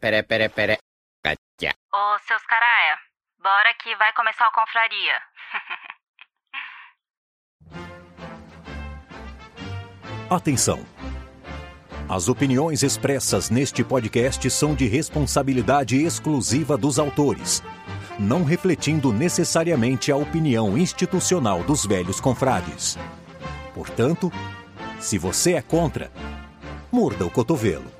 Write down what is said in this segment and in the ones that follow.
pere, pere, pere. Catia. Ô, seus caraia, bora que vai começar o confraria. Atenção! As opiniões expressas neste podcast são de responsabilidade exclusiva dos autores, não refletindo necessariamente a opinião institucional dos velhos confrades. Portanto, se você é contra, morda o cotovelo,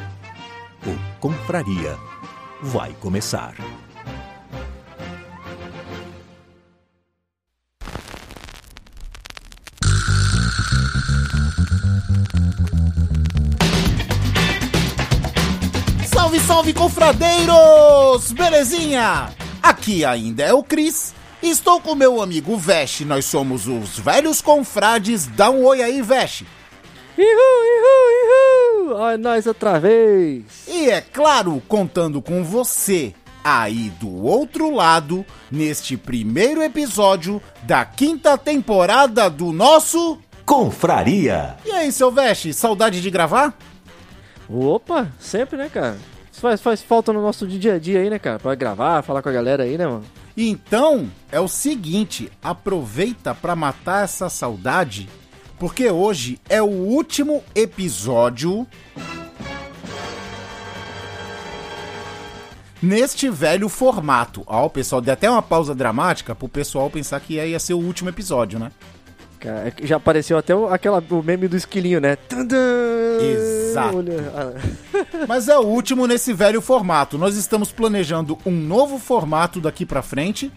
O Confraria vai começar. Salve, salve, confradeiros! Belezinha? Aqui ainda é o Cris. Estou com meu amigo Vesh. Nós somos os velhos confrades. Dá um oi aí, Vesh. Ihu, ihu, ihu! Olha nós outra vez! E é claro, contando com você aí do outro lado, neste primeiro episódio da quinta temporada do nosso. Confraria! E aí, seu Vesh, saudade de gravar? Opa, sempre, né, cara? Isso faz, faz falta no nosso dia a dia aí, né, cara? Pra gravar, falar com a galera aí, né, mano? Então, é o seguinte, aproveita pra matar essa saudade, porque hoje é o último episódio neste velho formato. Ó, o pessoal deu até uma pausa dramática pro pessoal pensar que ia ser o último episódio, né? Cara, é já apareceu até o, aquela, o meme do esquilinho, né? Tandã! Exato. Olha- ah, Mas é o último nesse velho formato. Nós estamos planejando um novo formato daqui pra frente.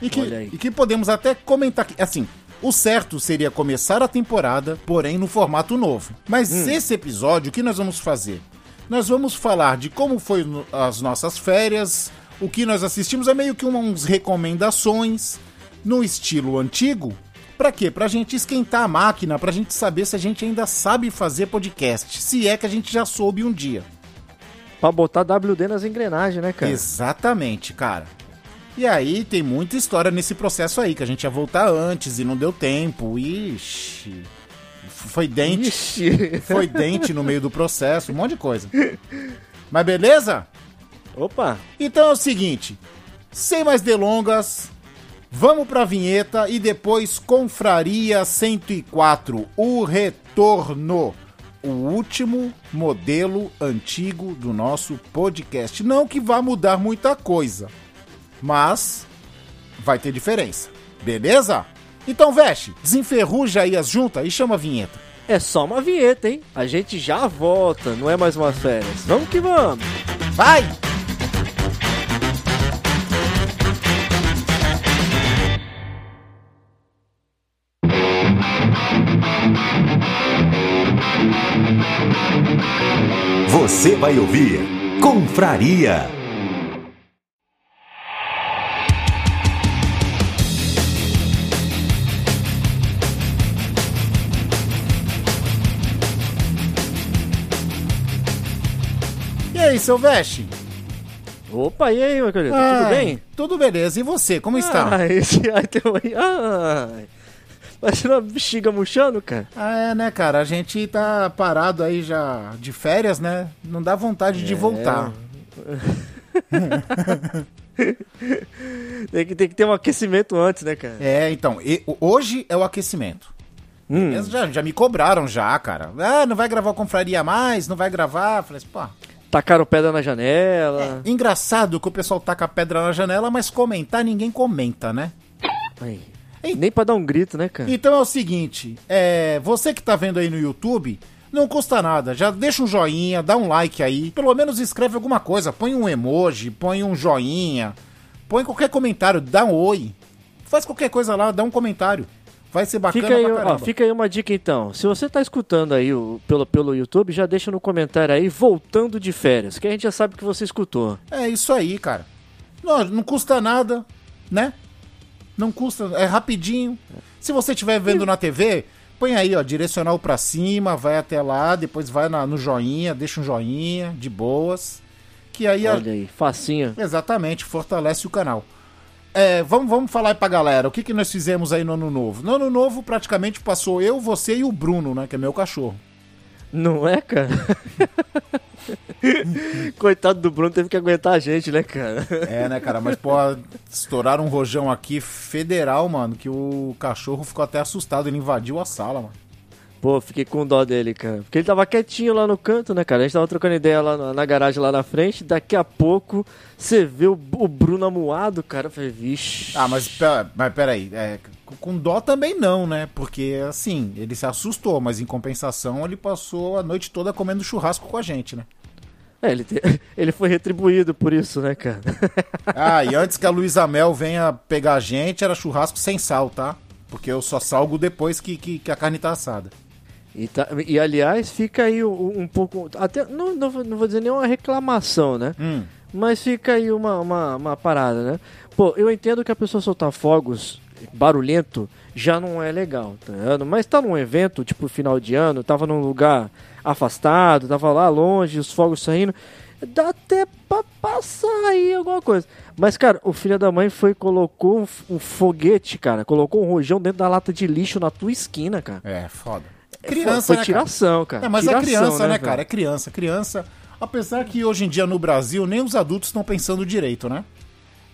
E que, e que podemos até comentar aqui. Assim, o certo seria começar a temporada, porém no formato novo. Mas Hum. esse episódio, o que nós vamos fazer? Nós vamos falar de como foi as nossas férias, o que nós assistimos, é meio que uns recomendações no estilo antigo. Pra quê? Pra gente esquentar a máquina, pra gente saber se a gente ainda sabe fazer podcast, se é que a gente já soube um dia. pra botar WD nas engrenagens, né, cara? Exatamente, cara. E aí tem muita história nesse processo aí, que a gente ia voltar antes e não deu tempo. Ixi. Foi dente. Ixi. Foi dente no meio do processo, um monte de coisa. Mas beleza? Opa! Então é o seguinte, sem mais delongas, vamos pra vinheta e depois Confraria 104, o retorno. O último modelo antigo do nosso podcast. Não que vá mudar muita coisa, mas vai ter diferença. Beleza? Então, veste, desenferruja aí as juntas e chama a vinheta. É só uma vinheta, hein? A gente já volta, não é mais umas férias. Vamos que vamos! Vai! Você vai ouvir Confraria. E veste? Opa, e aí, meu querido? Tudo Ai, bem? Tudo beleza. E você, como está? Ah, esse ai, tem um aí. Ai. Parece uma bexiga murchando, cara. Ah, é, né, cara? A gente tá parado aí já de férias, né? Não dá vontade É. de voltar. Tem que, tem que ter um aquecimento antes, né, cara? É, então, e- hoje é o aquecimento. Hum. Já, já me cobraram já, cara. Ah, não vai gravar o Confraria mais? Não vai gravar? Falei assim, pô. Tacaram pedra na janela. Engraçado que o pessoal taca a pedra na janela, mas comentar ninguém comenta, né? Ei. Nem pra dar um grito, né, cara? Então é o seguinte, é, você que tá vendo aí no YouTube, não custa nada, já deixa um joinha, dá um like aí, pelo menos escreve alguma coisa, põe um emoji, põe um joinha, põe qualquer comentário, dá um oi, faz qualquer coisa lá, dá um comentário. Vai ser bacana Fica aí, ó, fica aí uma dica então. Se você tá escutando aí o, pelo, pelo YouTube, já deixa no comentário aí, voltando de férias, que a gente já sabe que você escutou. É isso aí, cara. Não, não custa nada, né? Não custa, é rapidinho. Se você estiver vendo na TV, põe aí, ó, direcional pra cima, vai até lá, depois vai na- no joinha, deixa um joinha, de boas. Que aí, a- Olha aí, facinho. exatamente, fortalece o canal. É, vamos, vamos falar aí pra galera, o que, que nós fizemos aí no ano novo? No ano novo, praticamente passou eu, você e o Bruno, né? Que é meu cachorro. Não é, cara? Coitado do Bruno, teve que aguentar a gente, né, cara? É, né, cara? Mas, pô, estouraram um rojão aqui federal, mano, que o cachorro ficou até assustado. Ele invadiu a sala, mano. Pô, fiquei com dó dele, cara. Porque ele tava quietinho lá no canto, né, cara? A gente tava trocando ideia lá na, na garagem lá na frente. Daqui a pouco você vê o, o Bruno amuado, cara. Eu falei, vixe. Ah, mas, pera, mas peraí. É, com- com dó também não, né? Porque, assim, ele se assustou, mas em compensação ele passou a noite toda comendo churrasco com a gente, né? É, ele, te- ele foi retribuído por isso, né, cara? Ah, e antes que a Luísa Mel venha pegar a gente, era churrasco sem sal, tá? Porque eu só salgo depois que, que, que a carne tá assada. E, tá- e, aliás, fica aí um, um pouco. Até, não, não, vou- não vou dizer nenhuma reclamação, né? Hum, Mas fica aí uma, uma, uma parada, né? Pô, eu entendo que a pessoa soltar fogos barulhento já não é legal, tá ligado? Mas tá num evento, tipo final de ano, tava num lugar afastado, tava lá longe, os fogos saindo. Dá até pra passar aí alguma coisa. Mas, cara, o filho da mãe foi e colocou um, um foguete, cara. Colocou um rojão dentro da lata de lixo na tua esquina, cara. é, foda. Foi Criança, né, cara? tiração, cara. É, mas Tiração, é criança, né, velho? cara? É criança. Criança. Apesar que hoje em dia no Brasil nem os adultos estão pensando direito, né?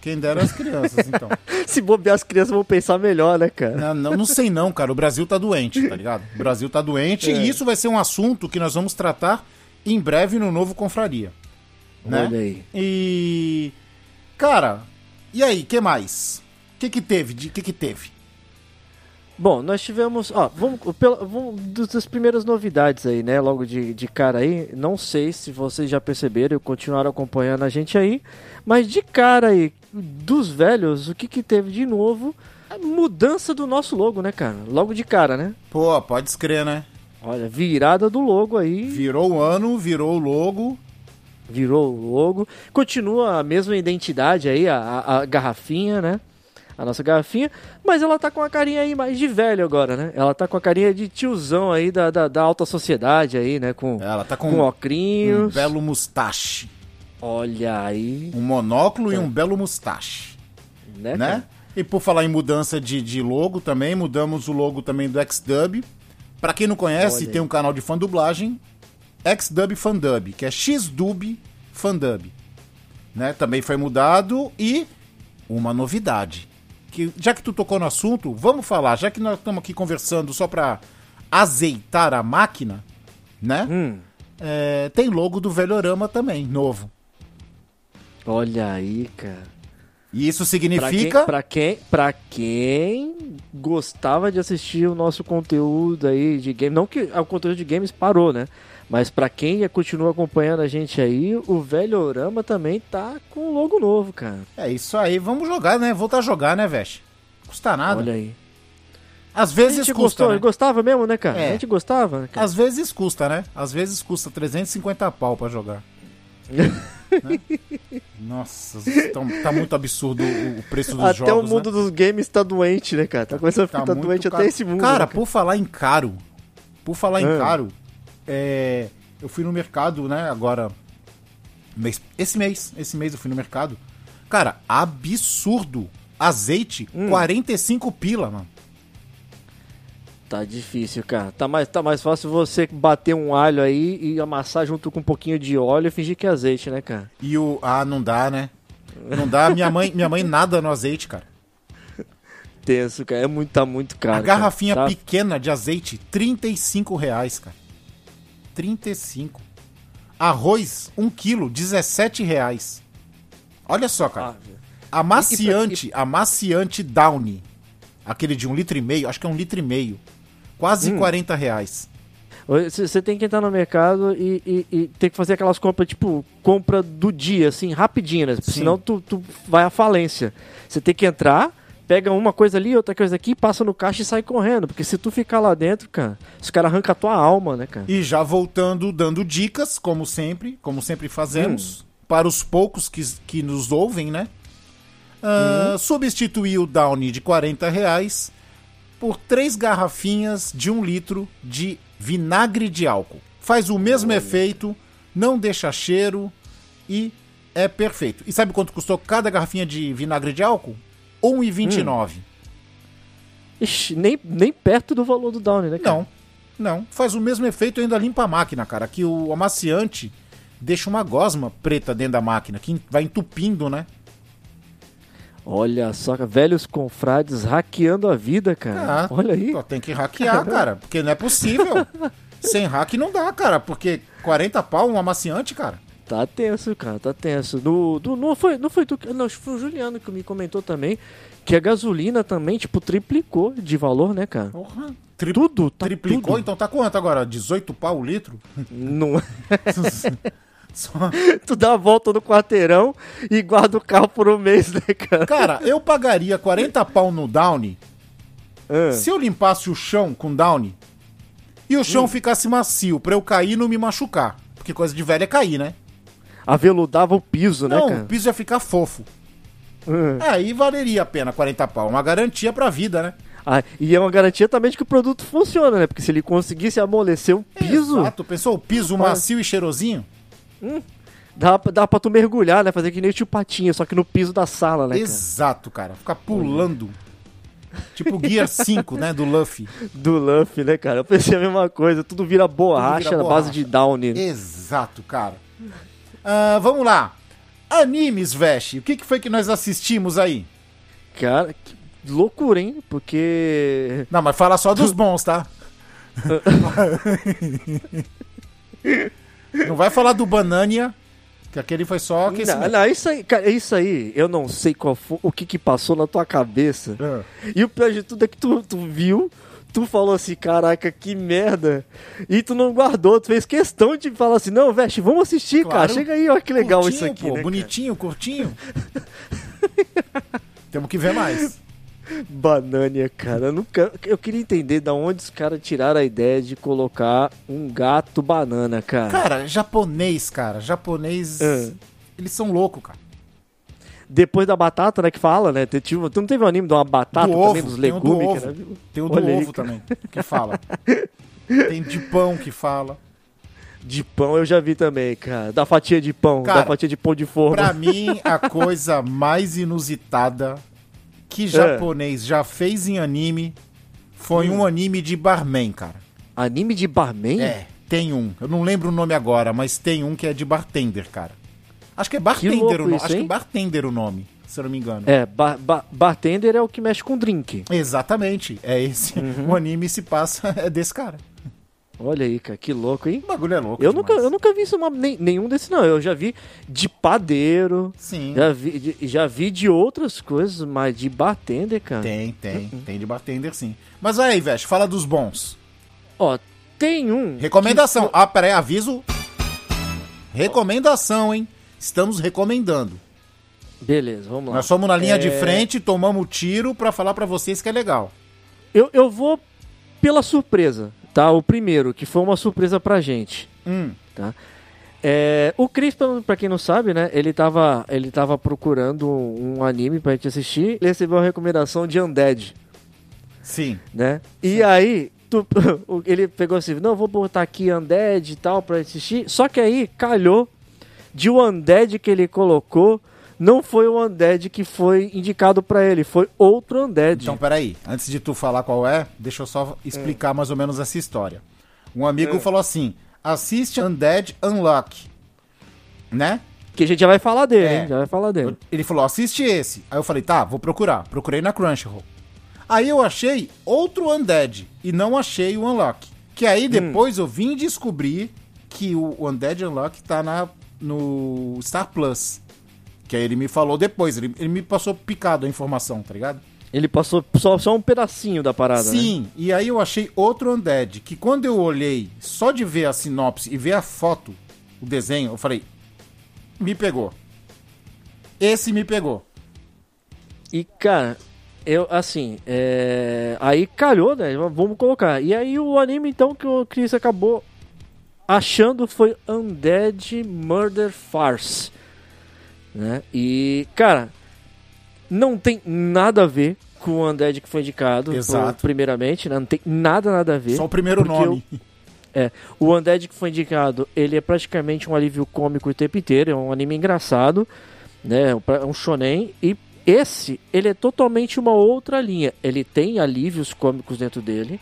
Quem dera as crianças, então. Se bobear, as crianças vão pensar melhor, né, cara? Não, não, não sei não, cara. O Brasil tá doente, tá ligado? O Brasil tá doente É. e isso vai ser um assunto que nós vamos tratar em breve no novo Confraria. Né? Olha aí. E. Cara, e aí, que mais? O que que teve? De que que teve? Bom, nós tivemos, ó, vamos, pela, vamos das primeiras novidades aí, né, logo de, de cara aí, não sei se vocês já perceberam e continuaram acompanhando a gente aí, mas de cara aí, dos velhos, o que que teve de novo? A mudança do nosso logo, né, cara? Logo de cara, né? Pô, pode escrever, né? Olha, virada do logo aí, Virou o ano, virou o logo. virou o logo, continua a mesma identidade aí, a, a- a garrafinha, né? A nossa garrafinha, mas ela tá com a carinha aí mais de velho agora, né? Ela tá com a carinha de tiozão aí da, da, da alta sociedade aí, né? Com, Ela tá com com um ocrinhos. belo mustache. Olha aí, Um monóculo e um belo mustache. né? né? E por falar em mudança de, de logo também, mudamos o logo também do Xdub. Pra quem não conhece, tem um canal de fã dublagem, Xdub Fandub, que é Xdub Fandub. Né? Também foi mudado e uma novidade. Que, já que tu tocou no assunto, vamos falar, já que nós estamos aqui conversando só pra azeitar a máquina, né? Hum, É, tem logo do Velhorama também, novo. olha aí, cara. E isso Pra quem, significa. pra, quem, pra quem gostava de assistir o nosso conteúdo aí de game, não que o conteúdo de games parou, né? Mas pra quem continua acompanhando a gente aí, o velho Orama também tá com logo novo, cara. É isso aí, vamos jogar, né? Voltar a jogar, né, Vesh? Custa nada. Olha aí. Às A vezes gente custa, gostou, né? gostava mesmo, né, cara? É. A gente gostava, né, cara? Às vezes custa, né? Às vezes custa 350 pau pra jogar. Né? Nossa, tão- tá muito absurdo o, o preço dos Até jogos, o mundo né? dos games tá doente, né, cara? Tá começando a Tá ficar muito doente caro. até esse mundo. Cara, né, por falar em caro, por falar em Ah. caro, é, eu fui no mercado, né, agora, mês- esse mês, esse mês eu fui no mercado. Cara, absurdo. Azeite, Hum. 45 pila, mano. Tá difícil, cara. Tá mais, tá mais fácil você bater um alho aí e amassar junto com um pouquinho de óleo e fingir que é azeite, né, cara? E o. Ah, não dá, né? Não dá. Minha mãe, minha mãe nada no azeite, cara. Tenso, cara. É muito, tá muito caro. a garrafinha cara. Tá- pequena de azeite, 35 reais, cara. 35. Arroz, 1 quilo, 17 reais. Olha só, cara. Ah. Amaciante, amaciante Downy. Aquele de um litro e meio, acho que é um litro e meio. Quase Hum. 40 reais. Você tem que entrar no mercado e, e, e ter que fazer aquelas compras, tipo, compra do dia, assim, rapidinho, né? Senão tu, tu vai à falência. Você tem que entrar, pega uma coisa ali, outra coisa aqui, passa no caixa e sai correndo. Porque se tu ficar lá dentro, cara, os caras arrancam a tua alma, né, cara? E já voltando, dando dicas, como sempre, como sempre fazemos, para os poucos que, que nos ouvem, né? Ah, Substituir o Downy de 40 reais por três garrafinhas de um litro de vinagre de álcool. Faz o mesmo efeito, não deixa cheiro e é perfeito. E sabe quanto custou cada garrafinha de vinagre de álcool? R$ 1,29. Ixi, nem, nem perto do valor do Downy, né, cara? Não, não. Faz o mesmo efeito e ainda limpa a máquina, cara. Que o amaciante deixa uma gosma preta dentro da máquina, que vai entupindo, né? Olha só, velhos confrades hackeando a vida, cara. Ah, Olha aí. Tem que hackear, cara, porque não é possível. Sem hack não dá, cara, porque 40 pau um amaciante, cara. Tá tenso, cara, tá tenso. No, do, não, foi, não foi tu, que- não, acho que foi o Juliano que me comentou também que a gasolina também, tipo, triplicou de valor, né, cara? Porra. Tri- Tudo, tá Triplicou, tudo. então tá quanto agora? 18 pau o litro? Não, Só- tu dá a volta no quarteirão e guarda o carro por um mês, né, cara? Cara, eu pagaria 40 pau no Downy Ah, se eu limpasse o chão com Downy e o chão ficasse macio pra eu cair e não me machucar. Porque coisa de velho é cair, né? Aveludava o piso, né, Não, cara? o piso ia ficar fofo. Ah. Aí valeria a pena 40 pau. Uma garantia pra vida, né? Ah, e é uma garantia também de que o produto funciona, né? Porque se ele conseguisse amolecer o piso, Exato. Pensou o piso macio e cheirosinho? dá, pra- dá pra tu mergulhar, né? Fazer que nem o tio Patinha, só que no piso da sala, né, cara? Exato, cara. Ficar pulando. Tipo Gear 5, né? Do Luffy. Do Luffy, né, cara? Eu pensei a mesma coisa, tudo vira borracha vira na base borracha. de Downy. Exato, cara. Ah, vamos lá. Animes, Veste. O que, que foi que nós assistimos aí? Cara, que loucura, hein? Porque. Não, mas fala só dos bons, tá? Não vai falar do Banania, que aquele foi só Não, aquecimento. não, isso aí, cara, isso aí, eu não sei qual foi, o que que passou na tua cabeça. Ah. E o pior de tudo é que tu, tu viu, tu falou assim, caraca, que merda. E tu não guardou, tu fez questão de falar assim, não, Veste, vamos assistir, Claro. cara. Chega aí, olha que legal Curtinho, isso aqui. pô, né, cara? bonitinho, curtinho. Temos que ver mais. Banânia, cara. Eu, nunca, eu queria entender da onde os caras tiraram a ideia de colocar um gato banana, cara. Cara, japonês, cara. Japonês. Ah. Eles são loucos, cara. Depois da batata, né, que fala, né? Tu, tipo, tu não teve um anime de uma batata do também, ovo, dos tem o do legumes? ovo. Tem o do ovo também, que fala. Tem de pão que fala. De pão eu já vi também, cara. Da fatia de pão, Cara, da fatia de pão de forma. Pra mim, a coisa mais inusitada que japonês já fez em anime foi Hum. um anime de barman, cara. Anime de barman? É, tem um. Eu não lembro o nome agora, mas tem um que é de bartender, cara. Acho que é bartender louco o nome. Acho que é bartender o nome, se eu não me engano. É, ba- ba- bartender é o que mexe com drink. Exatamente. É esse. Uhum. O anime se passa é desse cara. Olha aí, cara, que louco, hein? O bagulho é louco. Eu nunca, eu nunca vi isso, nem- nenhum desses, não. Eu já vi de padeiro, Sim. já vi, de, já vi de outras coisas, mas de bartender, cara. Tem, tem. Uhum. Tem de bartender, sim. Mas aí, Veste, fala dos bons. Ó, tem um. Recomendação. Ah, peraí, aviso. Recomendação, hein? Estamos recomendando. Beleza, vamos lá. Nós somos na linha É. de frente, tomamos tiro pra falar pra vocês que é legal. Eu, eu vou pela surpresa, tá? O primeiro, que foi uma surpresa pra gente. Hum. tá? É, o Chris, pra quem não sabe, né? Ele tava, ele tava procurando um anime pra gente assistir. Ele recebeu uma recomendação de Undead, Sim. né? E aí, tu- ele pegou assim, não, vou botar aqui Undead e tal pra assistir. Só que aí, calhou de o Undead que ele colocou, não foi o Undead que foi indicado pra ele, foi outro Undead. Então, peraí. Antes de tu falar qual é, deixa eu só explicar mais ou menos essa história. Um amigo falou assim: assiste Undead Unlock. Né? que a gente já vai falar dele, É. hein? Já vai falar dele. Ele falou, assiste esse. Aí eu falei, tá, vou procurar. Procurei na Crunchyroll. Aí eu achei outro Undead e não achei o Unlock. Que aí depois eu vim descobrir que o Undead Unlock tá na, no Star Plus. Que aí ele me falou depois, ele, ele me passou picado a informação, tá ligado? Ele passou só, só um pedacinho da parada, né? Sim, e aí eu achei outro Undead, que quando eu olhei só de ver a sinopse e ver a foto, o desenho, eu falei, me pegou. Esse me pegou. E, cara, eu, assim, é... aí calhou, né? Vamos colocar. E aí o anime, então, que o Chris acabou achando foi Undead Murder Farce. Né? E, cara, não tem nada a ver com o Undead que foi indicado, Exato. primeiramente, né? Não tem nada, nada a ver. Só o primeiro nome. É, o Undead que foi indicado, ele é praticamente um alívio cômico o tempo inteiro, é um anime engraçado, né, é um shonen, e esse, ele é totalmente uma outra linha. Ele tem alívios cômicos dentro dele,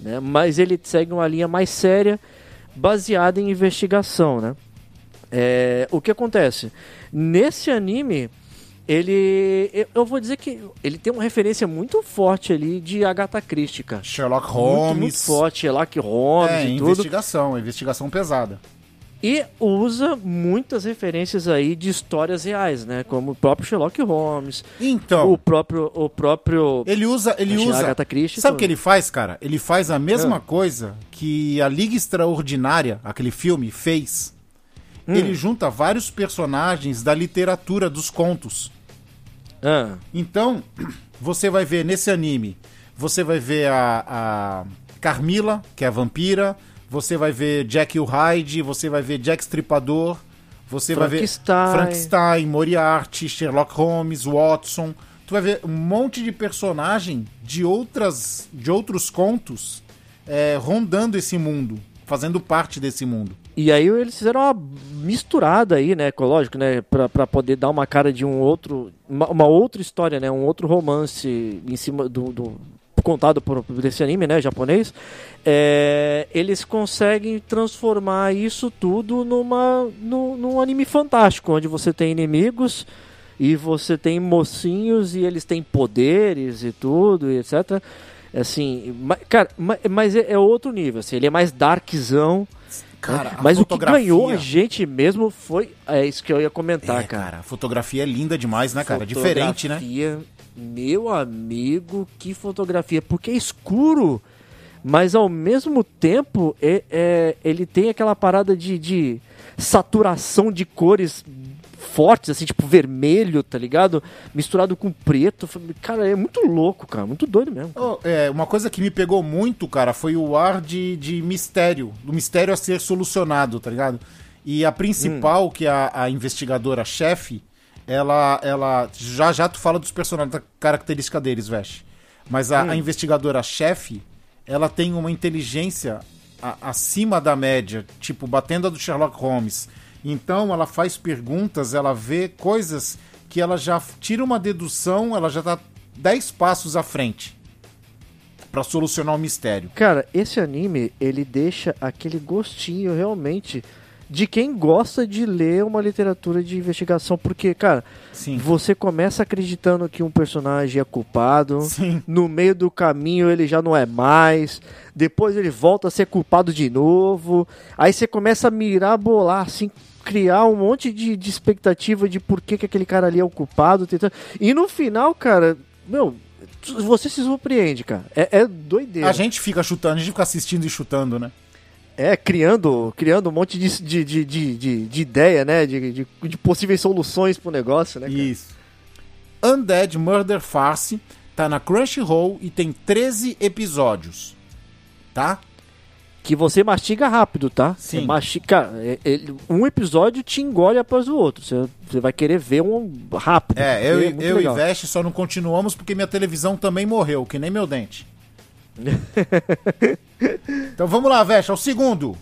né, mas ele segue uma linha mais séria, baseada em investigação, né. É, o que acontece? Nesse anime, ele. eu- vou dizer que ele tem uma referência muito forte ali de Agatha Christie, cara. Sherlock Muito, Holmes. muito forte, Sherlock Holmes É, e tudo. investigação, investigação pesada. E usa muitas referências aí de histórias reais, né? Como o próprio Sherlock Holmes, Então, o próprio o próprio ele usa, ele a usa. Agatha Christie Sabe o que ele faz, cara? Ele faz a mesma Ah. coisa que a Liga Extraordinária, aquele filme, fez. Hum. Ele junta vários personagens da literatura dos contos. Ah, Então, você vai ver nesse anime, você vai ver a, a Carmila, que é a vampira, você vai ver Jack o Hyde, você vai ver Jack Stripador, você vai ver Frankenstein. Frankenstein, Moriarty, Sherlock Holmes, Watson. Tu vai ver um monte de personagem de outras de outros contos é, rondando esse mundo, fazendo parte desse mundo. E aí eles fizeram uma misturada aí, né, lógico, né, pra, pra poder dar uma cara de um outro, uma, uma outra história, né, um outro romance em cima do, do- contado por desse anime, né, japonês. É, eles conseguem transformar isso tudo numa num, num anime fantástico, onde você tem inimigos e você tem mocinhos e eles têm poderes e tudo, e etc. Assim, ma- cara, ma- mas é, é outro nível, assim, ele é mais darkzão. Cara, a Mas o que fotografia- ganhou a gente mesmo foi. É isso que eu ia comentar, É, cara. cara, a fotografia é linda demais, né, cara? Diferente, né? Meu amigo, que fotografia. Porque é escuro, mas ao mesmo tempo é, é- ele tem aquela parada de, de saturação de cores fortes, assim, tipo vermelho, tá ligado? Misturado com preto. Cara, é muito louco, cara. Muito doido mesmo. Oh, é, uma coisa que me pegou muito, cara, foi o ar de, de mistério, do mistério a ser solucionado, tá ligado? E a principal, que é a, a investigadora-chefe, ela, ela. Já já tu fala dos personagens, da característica deles, Vesh. Mas a, a investigadora-chefe, ela tem uma inteligência a- acima da média, tipo, batendo a do Sherlock Holmes. Então ela faz perguntas, ela vê coisas que ela já tira uma dedução, ela já tá 10 passos à frente pra solucionar o mistério. Cara, esse anime, ele deixa aquele gostinho realmente de quem gosta de ler uma literatura de investigação, porque, cara, Sim. você começa acreditando que um personagem é culpado, Sim. no meio do caminho ele já não é mais, depois ele volta a ser culpado de novo, aí você começa a mirar, bolar, assim, criar um monte de, de expectativa de por que, que aquele cara ali é o culpado, tentando... e no final, cara, meu, você se surpreende, cara, é, é doideira. A gente fica chutando, a gente fica assistindo e chutando, né? É, criando, criando um monte de, de, de, de, de, de ideia, né? De, de, de possíveis soluções pro negócio, né? cara? Isso. Undead Murder Farce tá na Crunchyroll e tem 13 episódios. Tá? Que você mastiga rápido, tá? Sim. Você mastiga, é- ele- um episódio te engole após o outro. Você, você vai querer ver um rápido. É, eu, e- muito eu e. Veste só não continuamos porque minha televisão também morreu, que nem meu dente. então vamos lá, é o segundo.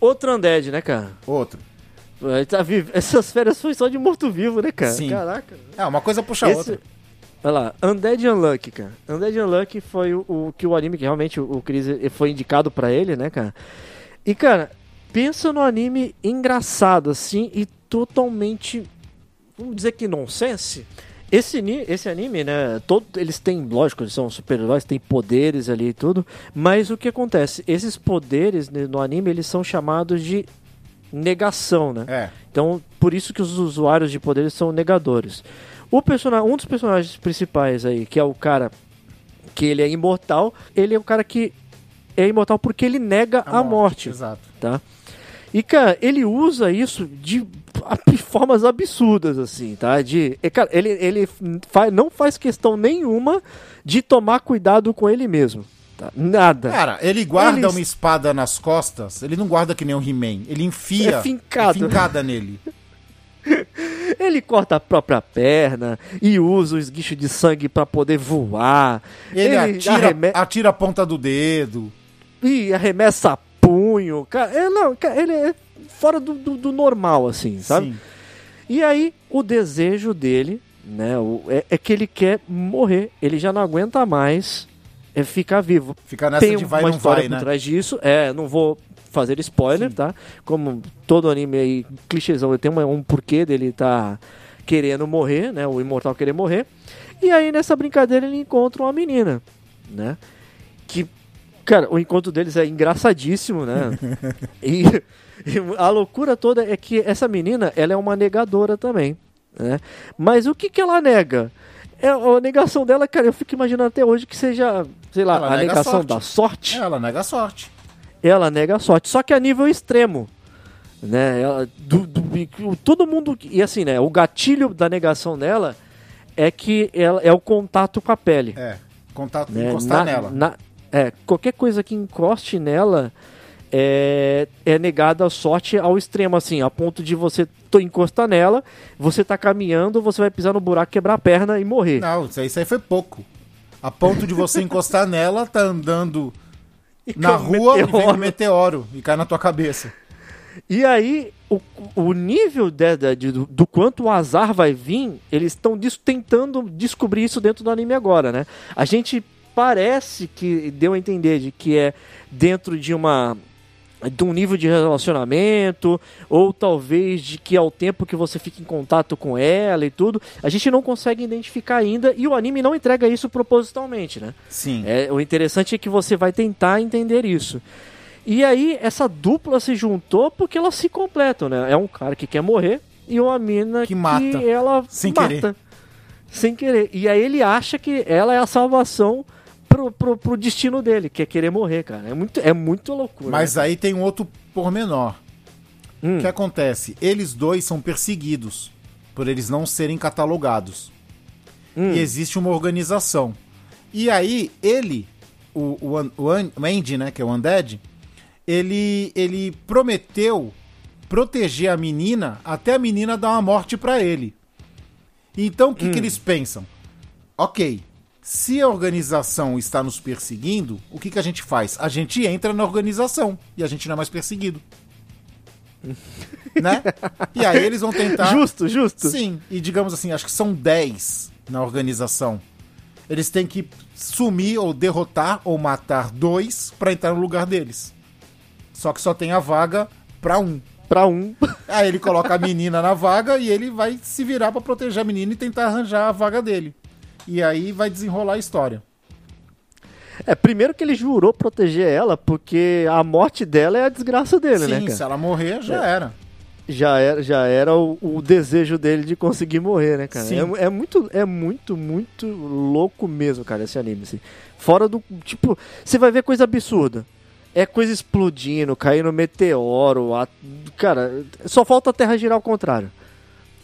Outro Undead, né, cara? Outro. Tá vivo- Essas férias foi só de morto-vivo, né, cara? Sim. Caraca. É, uma coisa puxa a Esse- outra. Olha lá, Undead Unlucky, cara. Undead Unlucky foi o, o que o anime que realmente o, o Chris eh, foi indicado pra ele, né, cara? E, cara, pensa no anime engraçado, assim, e totalmente, vamos dizer que nonsense. Esse, esse anime, né, todo, eles têm, lógico, eles são super-heróis, têm poderes ali e tudo, mas o que acontece? Esses poderes né, no anime, eles são chamados de negação, né? É. Então, por isso que os usuários de poderes são negadores. O persona um dos personagens principais aí, que é o cara que ele é imortal, ele é o cara que é imortal porque ele nega a, morte, Exato. tá? E cara, ele usa isso de a- formas absurdas, assim, tá? De, e, cara, ele, ele faz, não faz questão nenhuma de tomar cuidado com ele mesmo. Tá? Nada. Cara, ele guarda Ele- uma espada nas costas, ele não guarda que nem um He-Man. Ele enfia É fincado. fincada nele. Ele corta a própria perna e usa o esguicho de sangue pra poder voar. Ele, atira, arreme- atira a ponta do dedo. e arremessa punho. Cara, é, não, cara, ele é fora do, do- do normal, assim, sabe? Sim. E aí, o desejo dele, né, o- é, é que ele quer morrer. Ele já não aguenta mais é ficar vivo. Fica nessa Tem de vai uma história vai, por né? trás disso. É, não vou fazer spoiler, tá? Como todo anime aí, clichêzão, tem uma- um porquê dele tá querendo morrer, né? O imortal querer morrer. E aí, nessa brincadeira, ele encontra uma menina, né? Que, cara, o encontro deles é engraçadíssimo, né? e a loucura toda é que essa menina, ela é uma negadora também, né? Mas o que que ela nega? É a negação dela, cara, eu fico imaginando até hoje que seja, sei lá, Ela a nega a negação sorte. da sorte Ela nega a sorte. ela nega a sorte, só que a nível extremo. Né? Ela, do, do- todo mundo. E assim, né? O gatilho da negação dela é que ela é o contato com a pele. É. Contato, né? encostar Na- nela. na- é, qualquer coisa que encoste nela é, é negada a sorte ao extremo, assim, a ponto de você to- encostar nela, você tá caminhando, você vai pisar no buraco, quebrar a perna e morrer. Não, isso aí, isso aí foi pouco. A ponto de você encostar nela, tá andando E na rua e vem um meteoro e cai na tua cabeça. E aí, o, o nível de- de- de- do, quanto o azar vai vir, eles estão tentando descobrir isso dentro do anime agora, né? A gente parece que deu a entender de que é dentro de uma de um nível de relacionamento ou talvez de que é o tempo que você fica em contato com ela e tudo. A gente não consegue identificar ainda e o anime não entrega isso propositalmente, né? Sim. É, o interessante é que você vai tentar entender isso. E aí, essa dupla se juntou porque elas se completam, né? É um cara que quer morrer e uma mina Que mata. ela Sem mata. querer. Sem querer. E aí ele acha que ela é a salvação pro, pro, pro destino dele, que é querer morrer, cara. É muito, é muito loucura. Mas aí tem um outro pormenor. Hum. O que acontece? Eles dois são perseguidos por eles não serem catalogados. Hum. E existe uma organização. E aí, ele, o, o, o, An- o Andy, né, que é o Undead, ele, ele prometeu proteger a menina até a menina dar uma morte pra ele. Então, o que, que eles pensam? Ok, se a organização está nos perseguindo, o que, que a gente faz? A gente entra na organização e a gente não é mais perseguido. né? E aí eles vão tentar. Justo, justo. Sim, e digamos assim, acho que são 10 na organização. Eles têm que sumir ou derrotar ou matar dois pra entrar no lugar deles. Só que só tem a vaga pra um. Pra um. Aí ele coloca a menina na vaga e ele vai se virar pra proteger a menina e tentar arranjar a vaga dele. E aí vai desenrolar a história. É, primeiro que ele jurou proteger ela, porque a morte dela é a desgraça dele, né, Sim, se ela morrer, já era. já era, já era o, o desejo dele de conseguir morrer, né, cara? Sim. É, é muito, é muito, muito louco mesmo, cara, esse anime. Assim. Fora do. Tipo, você vai ver coisa absurda. É coisa explodindo, caindo meteoro. a- cara, só falta a Terra girar ao contrário.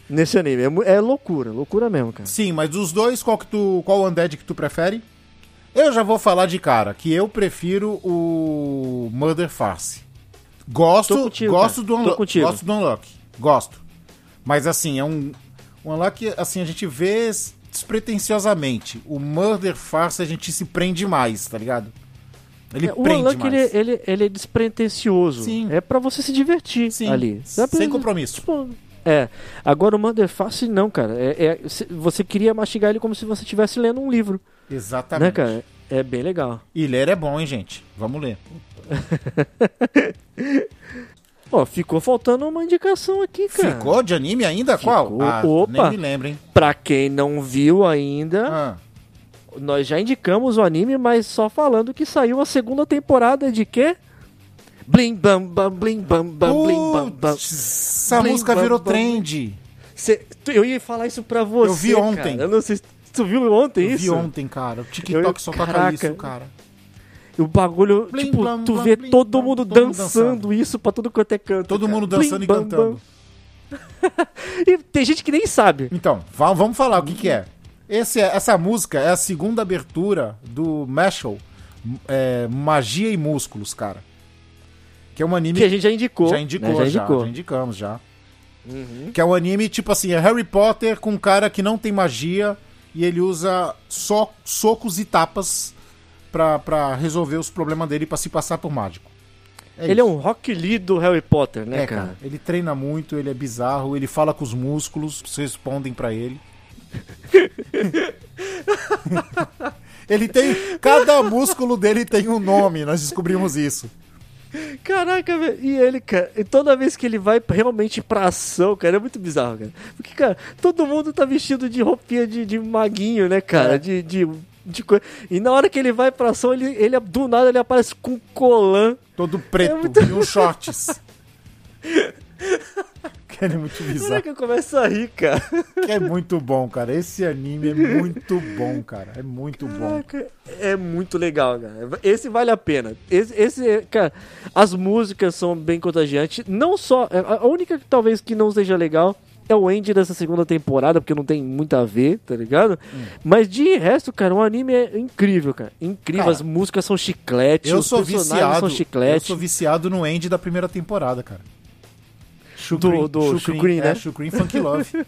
Nesse anime. É, é loucura, loucura mesmo, cara. Sim, mas dos dois, qual que tu, qual undead que tu prefere? Eu já vou falar de cara, que eu prefiro o Murder Farce. Gosto, contigo, gosto do Unlock, gosto do Unlock, gosto. Mas assim, é um um Unlock, assim, a gente vê despretensiosamente. O Murder Farce a gente se prende mais, tá ligado? Ele É, o prende Unlock, mais. ele, ele, ele é despretensioso. Sim. É pra você se divertir Sim, ali. Pra- sem compromisso. Tipo, é. Agora o Motherface não, cara. É, é- você queria mastigar ele como se você estivesse lendo um livro, Exatamente. né, cara? É bem legal. E ler é bom, hein, gente? Vamos ler. Ó, ficou faltando uma indicação aqui, cara. Ficou de anime ainda? Qual? Ficou. Ah, Opa. nem me lembro, hein? Pra quem não viu ainda, Ah, nós já indicamos o anime, mas só falando que saiu a segunda temporada de quê? Blim bam bam blim bam bam blim bam bam. Essa Blim, música bam, virou bam. trem. Cê- eu ia falar isso pra você. Eu vi ontem. cara. Eu não sei se tu viu ontem Eu isso. vi ontem, cara. O TikTok Eu- só toca caraca. isso, cara. E o bagulho, Blim, tipo, blam, tu blam, vê blim, todo blam, mundo todo mundo dançando isso pra tudo quanto é canto. Todo cara. mundo dançando e cantando. e tem gente que nem sabe. Então, va- vamos falar o que, que é. Esse, é- essa música é a segunda abertura do Mashal, é, Magia e Músculos, cara. Que é um anime Que a gente já indicou. já indicou, né? já, já indicou. já indicamos já. Que é um anime tipo assim, é Harry Potter com um cara que não tem magia e ele usa só socos e tapas pra, pra resolver os problemas dele pra se passar por mágico. Ele é um Rock Lee do Harry Potter, né, É, cara? cara. Ele treina muito, ele é bizarro, ele fala com os músculos, respondem pra ele. ele tem. Cada músculo dele tem um nome, nós descobrimos isso. Caraca, velho. E ele, cara, e toda vez que ele vai realmente pra ação, cara, é muito bizarro, cara. Porque, cara, todo mundo tá vestido de roupinha de, de maguinho, né, cara? É. De, de, de coisa. E na hora que ele vai pra ação, ele, ele do nada ele aparece com um colã. Todo preto É muito- e uns shorts. que é muito bizarro. Caraca, eu começo a rir, cara. Que é muito bom, cara. Esse anime é muito bom, cara. É muito bom. Caraca, é muito legal, cara. Esse vale a pena. Esse, esse, cara, as músicas são bem contagiantes. Não só. A única que talvez que não seja legal é o end dessa segunda temporada, porque não tem muito a ver, tá ligado? Mas de resto, cara, o anime é incrível, cara. Incrível. Cara, as músicas são chiclete, Eu os sou personagens viciado. são Eu chiclete. sou viciado no end da primeira temporada, cara. Do- do Shukrin, né? É, Shukrin Funk Love.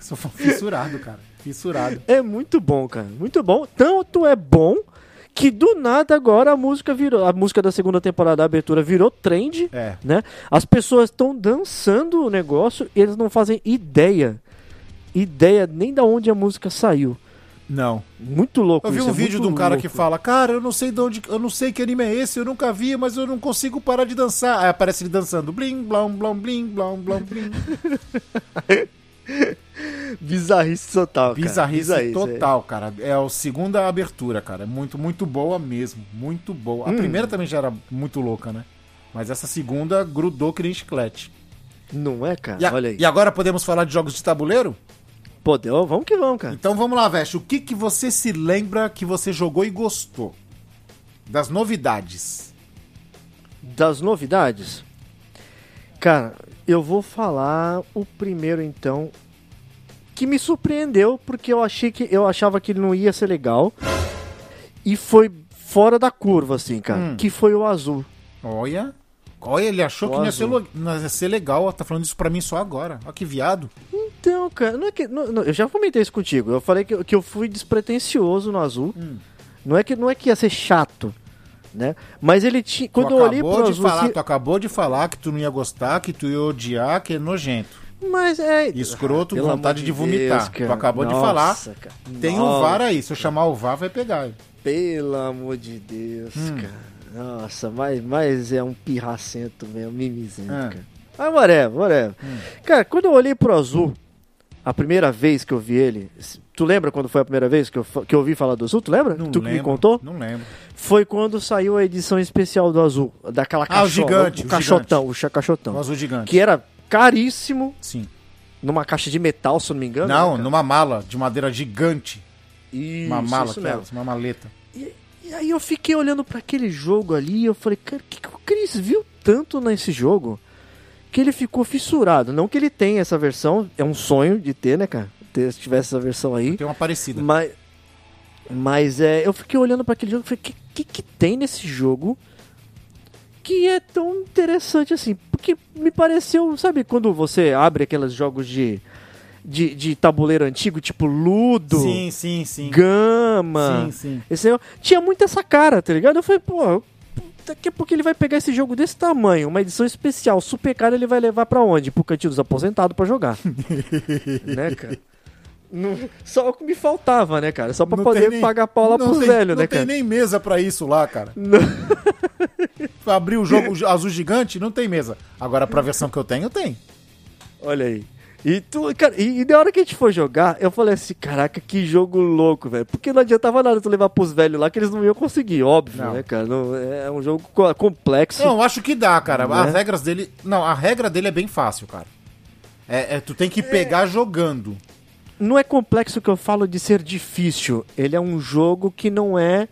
sou fissurado, cara. Fissurado. É muito bom, cara. Muito bom. Tanto é bom que do nada agora a música virou. A música da segunda temporada, a abertura, virou trend. É. né? As pessoas estão dançando o negócio e eles não fazem ideia. Ideia nem da onde a música saiu. Não. Muito louco Eu vi um é vídeo de um cara louco. que fala, cara, eu não sei de onde. Eu não sei que anime é esse, eu nunca vi, mas eu não consigo parar de dançar. Aí aparece ele dançando. Blim, blom, blom, blim, blom, blom, blim. Bizarrice total, cara. Bizarrice Bizarrice, total, cara. É a segunda abertura, cara. É muito, muito boa mesmo. Muito boa. A Hum. primeira também já era muito louca, né? Mas essa segunda grudou que nem chiclete. é. Não é, cara? E, a- Olha aí. e agora podemos falar de jogos de tabuleiro? Pô, deu- vamos que vamos, cara. Então vamos lá, Veste. O que, que você se lembra que você jogou e gostou? Das novidades. Das novidades, cara, eu vou falar o primeiro então, que me surpreendeu porque eu achei que eu achava que ele não ia ser legal e foi fora da curva assim, cara, Hum. que foi o azul. Olha. Olha, ele achou O que não ia, ser, não ia ser legal. Tá falando isso pra mim só agora. Olha que viado. Então, cara, não é que, não- não, eu já comentei isso contigo. Eu falei que, eu- que eu fui despretensioso no azul. Hum. Não é que não é que ia ser chato, né? Mas ele tinha quando eu olhei pro de azul, falar, Tu acabou de falar que tu não ia gostar, que tu ia odiar, que é nojento. mas é Escroto, Pelo vontade de vomitar. Tu acabou de Nossa, falar. cara. Tem um Nossa. VAR aí. Se eu chamar o VAR, vai pegar. Pelo amor de Deus, Hum. cara. Nossa, mas, mas é um pirracento mesmo, mimizento, Ah. cara. Mas whatever, whatever. Hum. Cara, quando eu olhei pro azul, a primeira vez que eu vi ele, tu lembra quando foi a primeira vez que eu, que eu ouvi falar do azul? Tu lembra? Não tu que me lembro. contou? Não lembro. Foi quando saiu a edição especial do azul, daquela Ah, o gigante, o o caixotão, o cha- caixotão. O azul gigante. Que era caríssimo, Sim. numa caixa de metal, se eu não me engano. Não, né, numa mala de madeira gigante. Isso, uma mala, isso aquela, uma maleta. E, e aí eu fiquei olhando pra aquele jogo ali e eu falei, cara, o que, que o Chris viu tanto nesse jogo que ele ficou fissurado? Não que ele tenha essa versão, é um sonho de ter, né, cara? Ter, se tivesse essa versão aí. Tem uma parecida. Mas, mas é, eu fiquei olhando pra aquele jogo e falei, o que, que, que tem nesse jogo que é tão interessante assim? Porque me pareceu, sabe, quando você abre aqueles jogos de, de, de tabuleiro antigo, tipo Ludo, Sim, sim, sim. Gama. Sim, sim. Esse tinha muito essa cara, tá ligado? Eu falei, pô, daqui a pouco ele vai pegar esse jogo desse tamanho, uma edição especial, super cara, ele vai levar pra onde? Pro cantinho dos aposentados pra jogar. né, cara? Não- só o que me faltava, né, cara? Só pra Não poder tem nem- pagar pau lá não pros tem- velhos, Não né, tem cara? nem mesa pra isso lá, cara. Não. Abrir o jogo azul gigante, não tem mesa. Agora, pra versão que eu tenho, tem. Olha aí. E, tu, cara, e, e na hora que a gente foi jogar, eu falei assim, caraca, que jogo louco, velho. Porque não adiantava nada tu levar pros velhos lá, que eles não iam conseguir, óbvio, Não. né, cara? Não, é um jogo co- complexo. Não, eu acho que dá, cara. Né? As regras dele. Não, a regra dele é bem fácil, cara. É, é, tu tem que pegar jogando. não é complexo que eu falo de ser difícil. Ele é um jogo que não é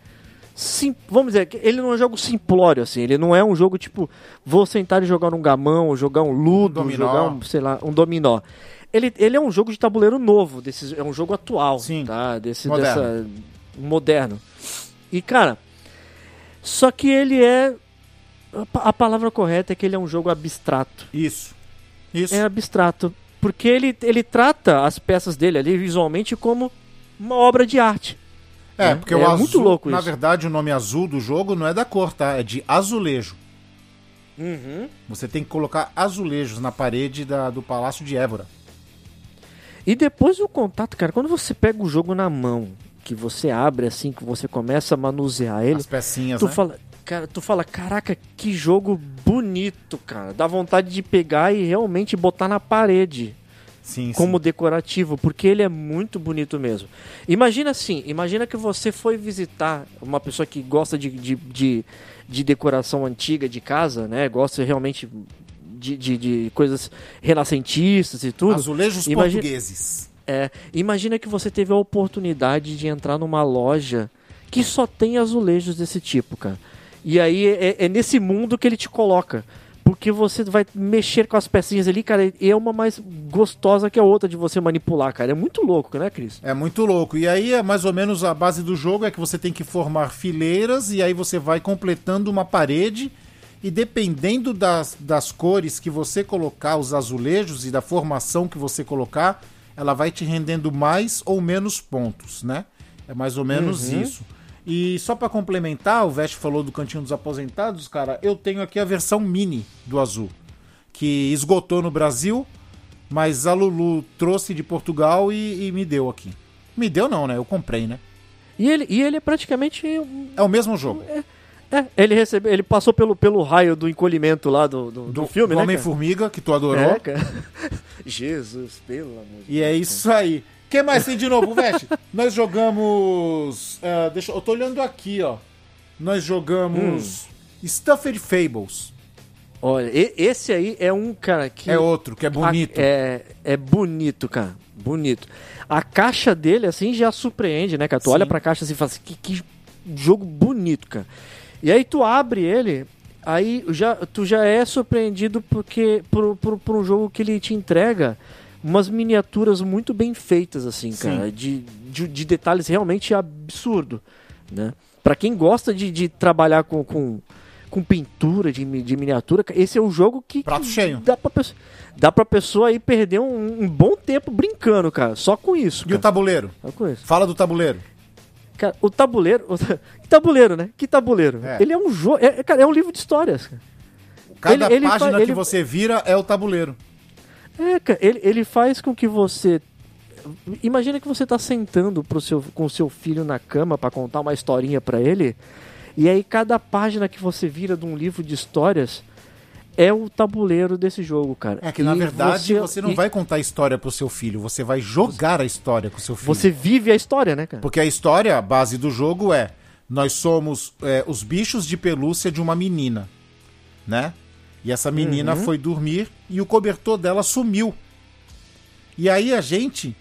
sim, vamos dizer, que ele não é um jogo simplório, assim. Ele não é um jogo tipo, vou sentar e jogar um gamão, jogar um ludo, dominó. jogar um, sei lá, um dominó. Ele, ele é um jogo de tabuleiro novo, desse, é um jogo atual, Sim. tá? Desse, Moderno. Dessa, moderno. E, cara, só que ele é. A palavra correta é que ele é um jogo abstrato. Isso. Isso. É abstrato. Porque ele, ele trata as peças dele ali visualmente como uma obra de arte. É, né? porque É o azul, muito louco na isso. verdade, o nome azul do jogo não é da cor, tá? É de azulejo. Uhum. Você tem que colocar azulejos na parede da- do Palácio de Évora. E depois o contato, cara, quando você pega o jogo na mão, que você abre assim, que você começa a manusear ele, As pecinhas, tu né? fala, cara, tu fala, caraca, que jogo bonito, cara. Dá vontade de pegar e realmente botar na parede Sim, como sim. decorativo, porque ele é muito bonito mesmo. Imagina assim, imagina que você foi visitar uma pessoa que gosta de, de, de, de decoração antiga de casa, né? Gosta realmente de, de, de coisas renascentistas e tudo. Azulejos Imagina- portugueses. É, imagina que você teve a oportunidade de entrar numa loja que só tem azulejos desse tipo, cara. E aí é, é nesse mundo que ele te coloca. Porque você vai mexer com as pecinhas ali, cara, e é uma mais gostosa que a outra de você manipular, cara. É muito louco, né, Cris? É muito louco. E aí, é mais ou menos a base do jogo é que você tem que formar fileiras e aí você vai completando uma parede. E dependendo das, das cores que você colocar, os azulejos e da formação que você colocar, ela vai te rendendo mais ou menos pontos, né? É mais ou menos Uhum. isso. E só pra complementar, o Vest falou do Cantinho dos Aposentados, cara, eu tenho aqui a versão mini do azul, que esgotou no Brasil, mas a Lulu trouxe de Portugal e, e me deu aqui. Me deu não, né? Eu comprei, né? E ele, e ele é praticamente. um- É o mesmo jogo. É, ele recebeu. Ele passou pelo, pelo raio do encolhimento lá do, do, do filme, né? cara? Homem-Formiga, que tu adorou. É. Jesus, pelo amor de E é isso aí. O que mais tem de novo, Vest? Nós jogamos. ah, deixa, eu tô olhando aqui, ó. Nós jogamos. Hum. Stuffed Fables. Olha, esse aí é um cara que. É outro, que é bonito. A- é, é bonito, cara. Bonito. A caixa dele, assim, já surpreende, né, cara? Tu Sim. olha pra caixa assim e fala assim, que, que jogo bonito, cara. E aí tu abre ele, aí já, tu já é surpreendido porque por, por, por um jogo que ele te entrega umas miniaturas muito bem feitas, assim, Sim. cara. De, de, de detalhes realmente absurdo, né? Pra quem gosta de, de trabalhar com, com, com pintura de, de miniatura, esse é o jogo que... Prato que cheio. Dá pra, pessoa- dá pra pessoa aí perder um, um bom tempo brincando, cara. Só com isso, E o cara. tabuleiro? Só com isso. Fala do tabuleiro. Cara, o tabuleiro... o ta- que tabuleiro, né? Que tabuleiro? É. Ele é um jogo... É, é, cara, é um livro de histórias, cara. Cada Ele- ele página fa- que ele- você vira é o tabuleiro. É, cara, ele, ele faz com que você. Imagina que você tá sentando pro seu, com o seu filho na cama pra contar uma historinha pra ele. E aí cada página que você vira de um livro de histórias é o tabuleiro desse jogo, cara. É que na E verdade você, não e vai contar a história pro seu filho, você vai jogar a história com o seu filho. Você vive a história, né, cara? Porque a história, a base do jogo é: nós somos é, os bichos de pelúcia de uma menina, né? E essa menina Uhum. foi dormir e o cobertor dela sumiu. E aí a gente,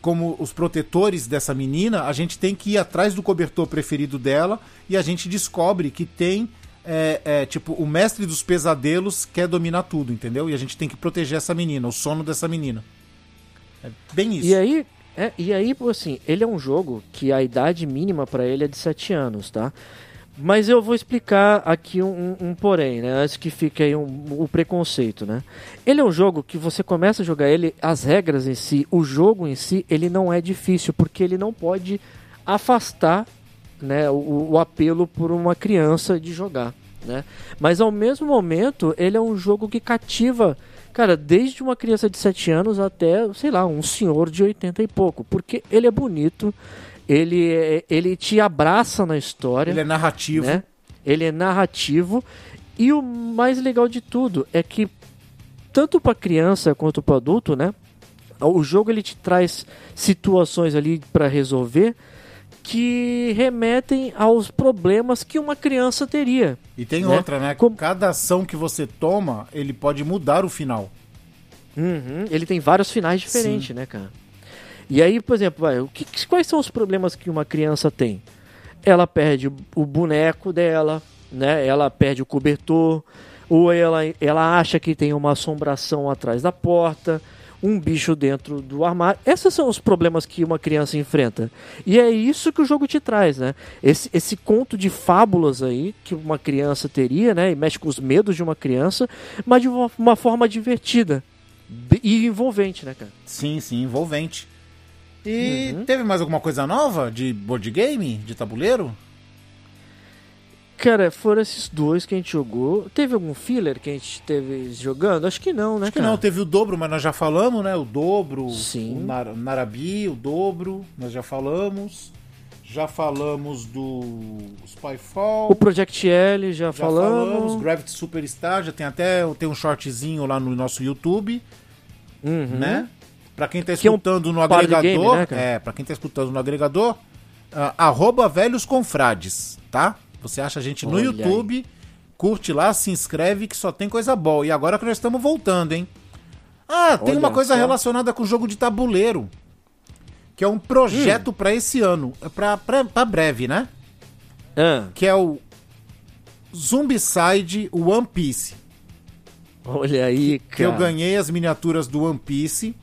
como os protetores dessa menina, a gente tem que ir atrás do cobertor preferido dela e a gente descobre que tem. é, é, tipo, o mestre dos pesadelos quer dominar tudo, entendeu? E a gente tem que proteger essa menina, o sono dessa menina. É bem isso. E aí, é, e aí, assim, ele é um jogo que a idade mínima pra ele é de 7 anos, tá? Mas eu vou explicar aqui um, um- um porém, né? Antes que fique aí um- o preconceito, né? Ele é um jogo que você começa a jogar ele, as regras em si, o jogo em si, ele não é difícil, porque ele não pode afastar né, o, o apelo por uma criança de jogar, né? Mas ao mesmo momento, ele é um jogo que cativa, cara, desde uma criança de 7 anos até, sei lá, um senhor de 80 e pouco, porque ele é bonito, ele, ele te abraça na história, Ele é narrativo. né? Ele é narrativo e o mais legal de tudo é que tanto para criança quanto para adulto, né? O jogo ele te traz situações ali para resolver que remetem aos problemas que uma criança teria. E tem né? outra, né? Como- Cada ação que você toma, ele pode mudar o final. Uhum, Ele tem vários finais diferentes, né, cara? E aí, por exemplo, vai, o que, quais são os problemas que uma criança tem? ela perde o- boneco dela, né? Ela perde o cobertor, ou ela, ela acha que tem uma assombração atrás da porta, um bicho dentro do armário. Esses são os problemas que uma criança enfrenta. E é isso que o jogo te traz, né? Esse, esse conto de fábulas aí que uma criança teria, né? E mexe com os medos de uma criança, mas de uma, uma forma divertida e envolvente, né, cara? Sim, sim, envolvente. E Uhum. teve mais alguma coisa nova de board game, de tabuleiro? Cara, foram esses dois que a gente jogou. Teve algum filler que a gente teve jogando? Acho que não, né, Acho que cara? não, teve o dobro, mas nós já falamos, né? O dobro, Sim. o Nar Narabi, o dobro, nós já falamos. Já falamos do Spyfall. O Project L, já, já falamos. Gravity Superstar, já tem até tem um shortzinho lá no nosso YouTube, Uhum. né? Pra quem tá Que é um escutando no party agregador, game, né, cara? é, para quem tá escutando no agregador, arroba velhos confrades, tá? Você acha a gente no Olha YouTube, curte lá, se inscreve que só tem coisa boa. E agora que nós estamos voltando, hein? Ah, tem Olha uma coisa só. relacionada com jogo de tabuleiro, que é um projeto Hum. pra esse ano, é pra breve, né? Ah, Que é o Zombicide One Piece. olha aí, cara. Que eu ganhei as miniaturas do One Piece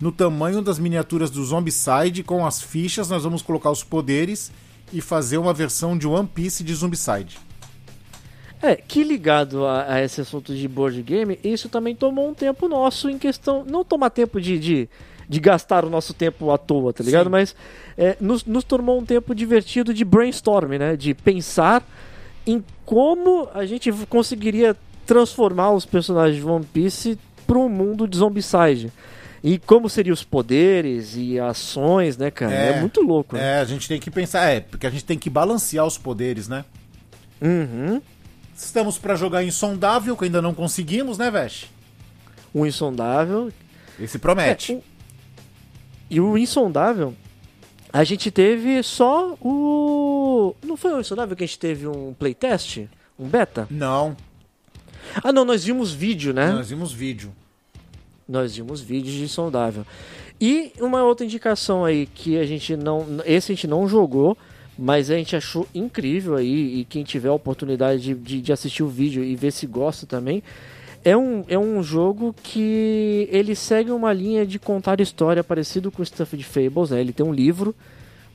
no tamanho das miniaturas do Zombicide com as fichas. Nós vamos colocar os poderes e fazer uma versão de One Piece de Zombicide. É, que ligado a, a esse assunto de board game, isso também tomou um tempo nosso em questão. Não tomar tempo de, de, de gastar o nosso tempo à toa, tá ligado? Sim. Mas é, nos, nos tomou um tempo divertido de brainstorm, né? De pensar em como a gente conseguiria transformar os personagens de One Piece para um mundo de Zombicide. E como seriam os poderes e ações, né, cara? É, É, muito louco, né? É, a gente tem que pensar, é, porque a gente tem que balancear os poderes, né? Uhum. Estamos pra jogar Insondável, que ainda não conseguimos, né, Vesh? O Insondável, Esse promete. É, o- E o Insondável, a gente teve só o. Não foi o Insondável que a gente teve um playtest? Um beta? Não, Ah, não, nós vimos vídeo, né? nós vimos vídeo. Nós vimos vídeos de Insondável. E uma outra indicação aí que a gente não. Esse a gente não jogou, mas a gente achou incrível aí. E quem tiver a oportunidade de, de, de assistir o vídeo e ver se gosta também. É um, é um jogo que ele segue uma linha de contar história parecido com o Stuffed Fables, né? Ele tem um livro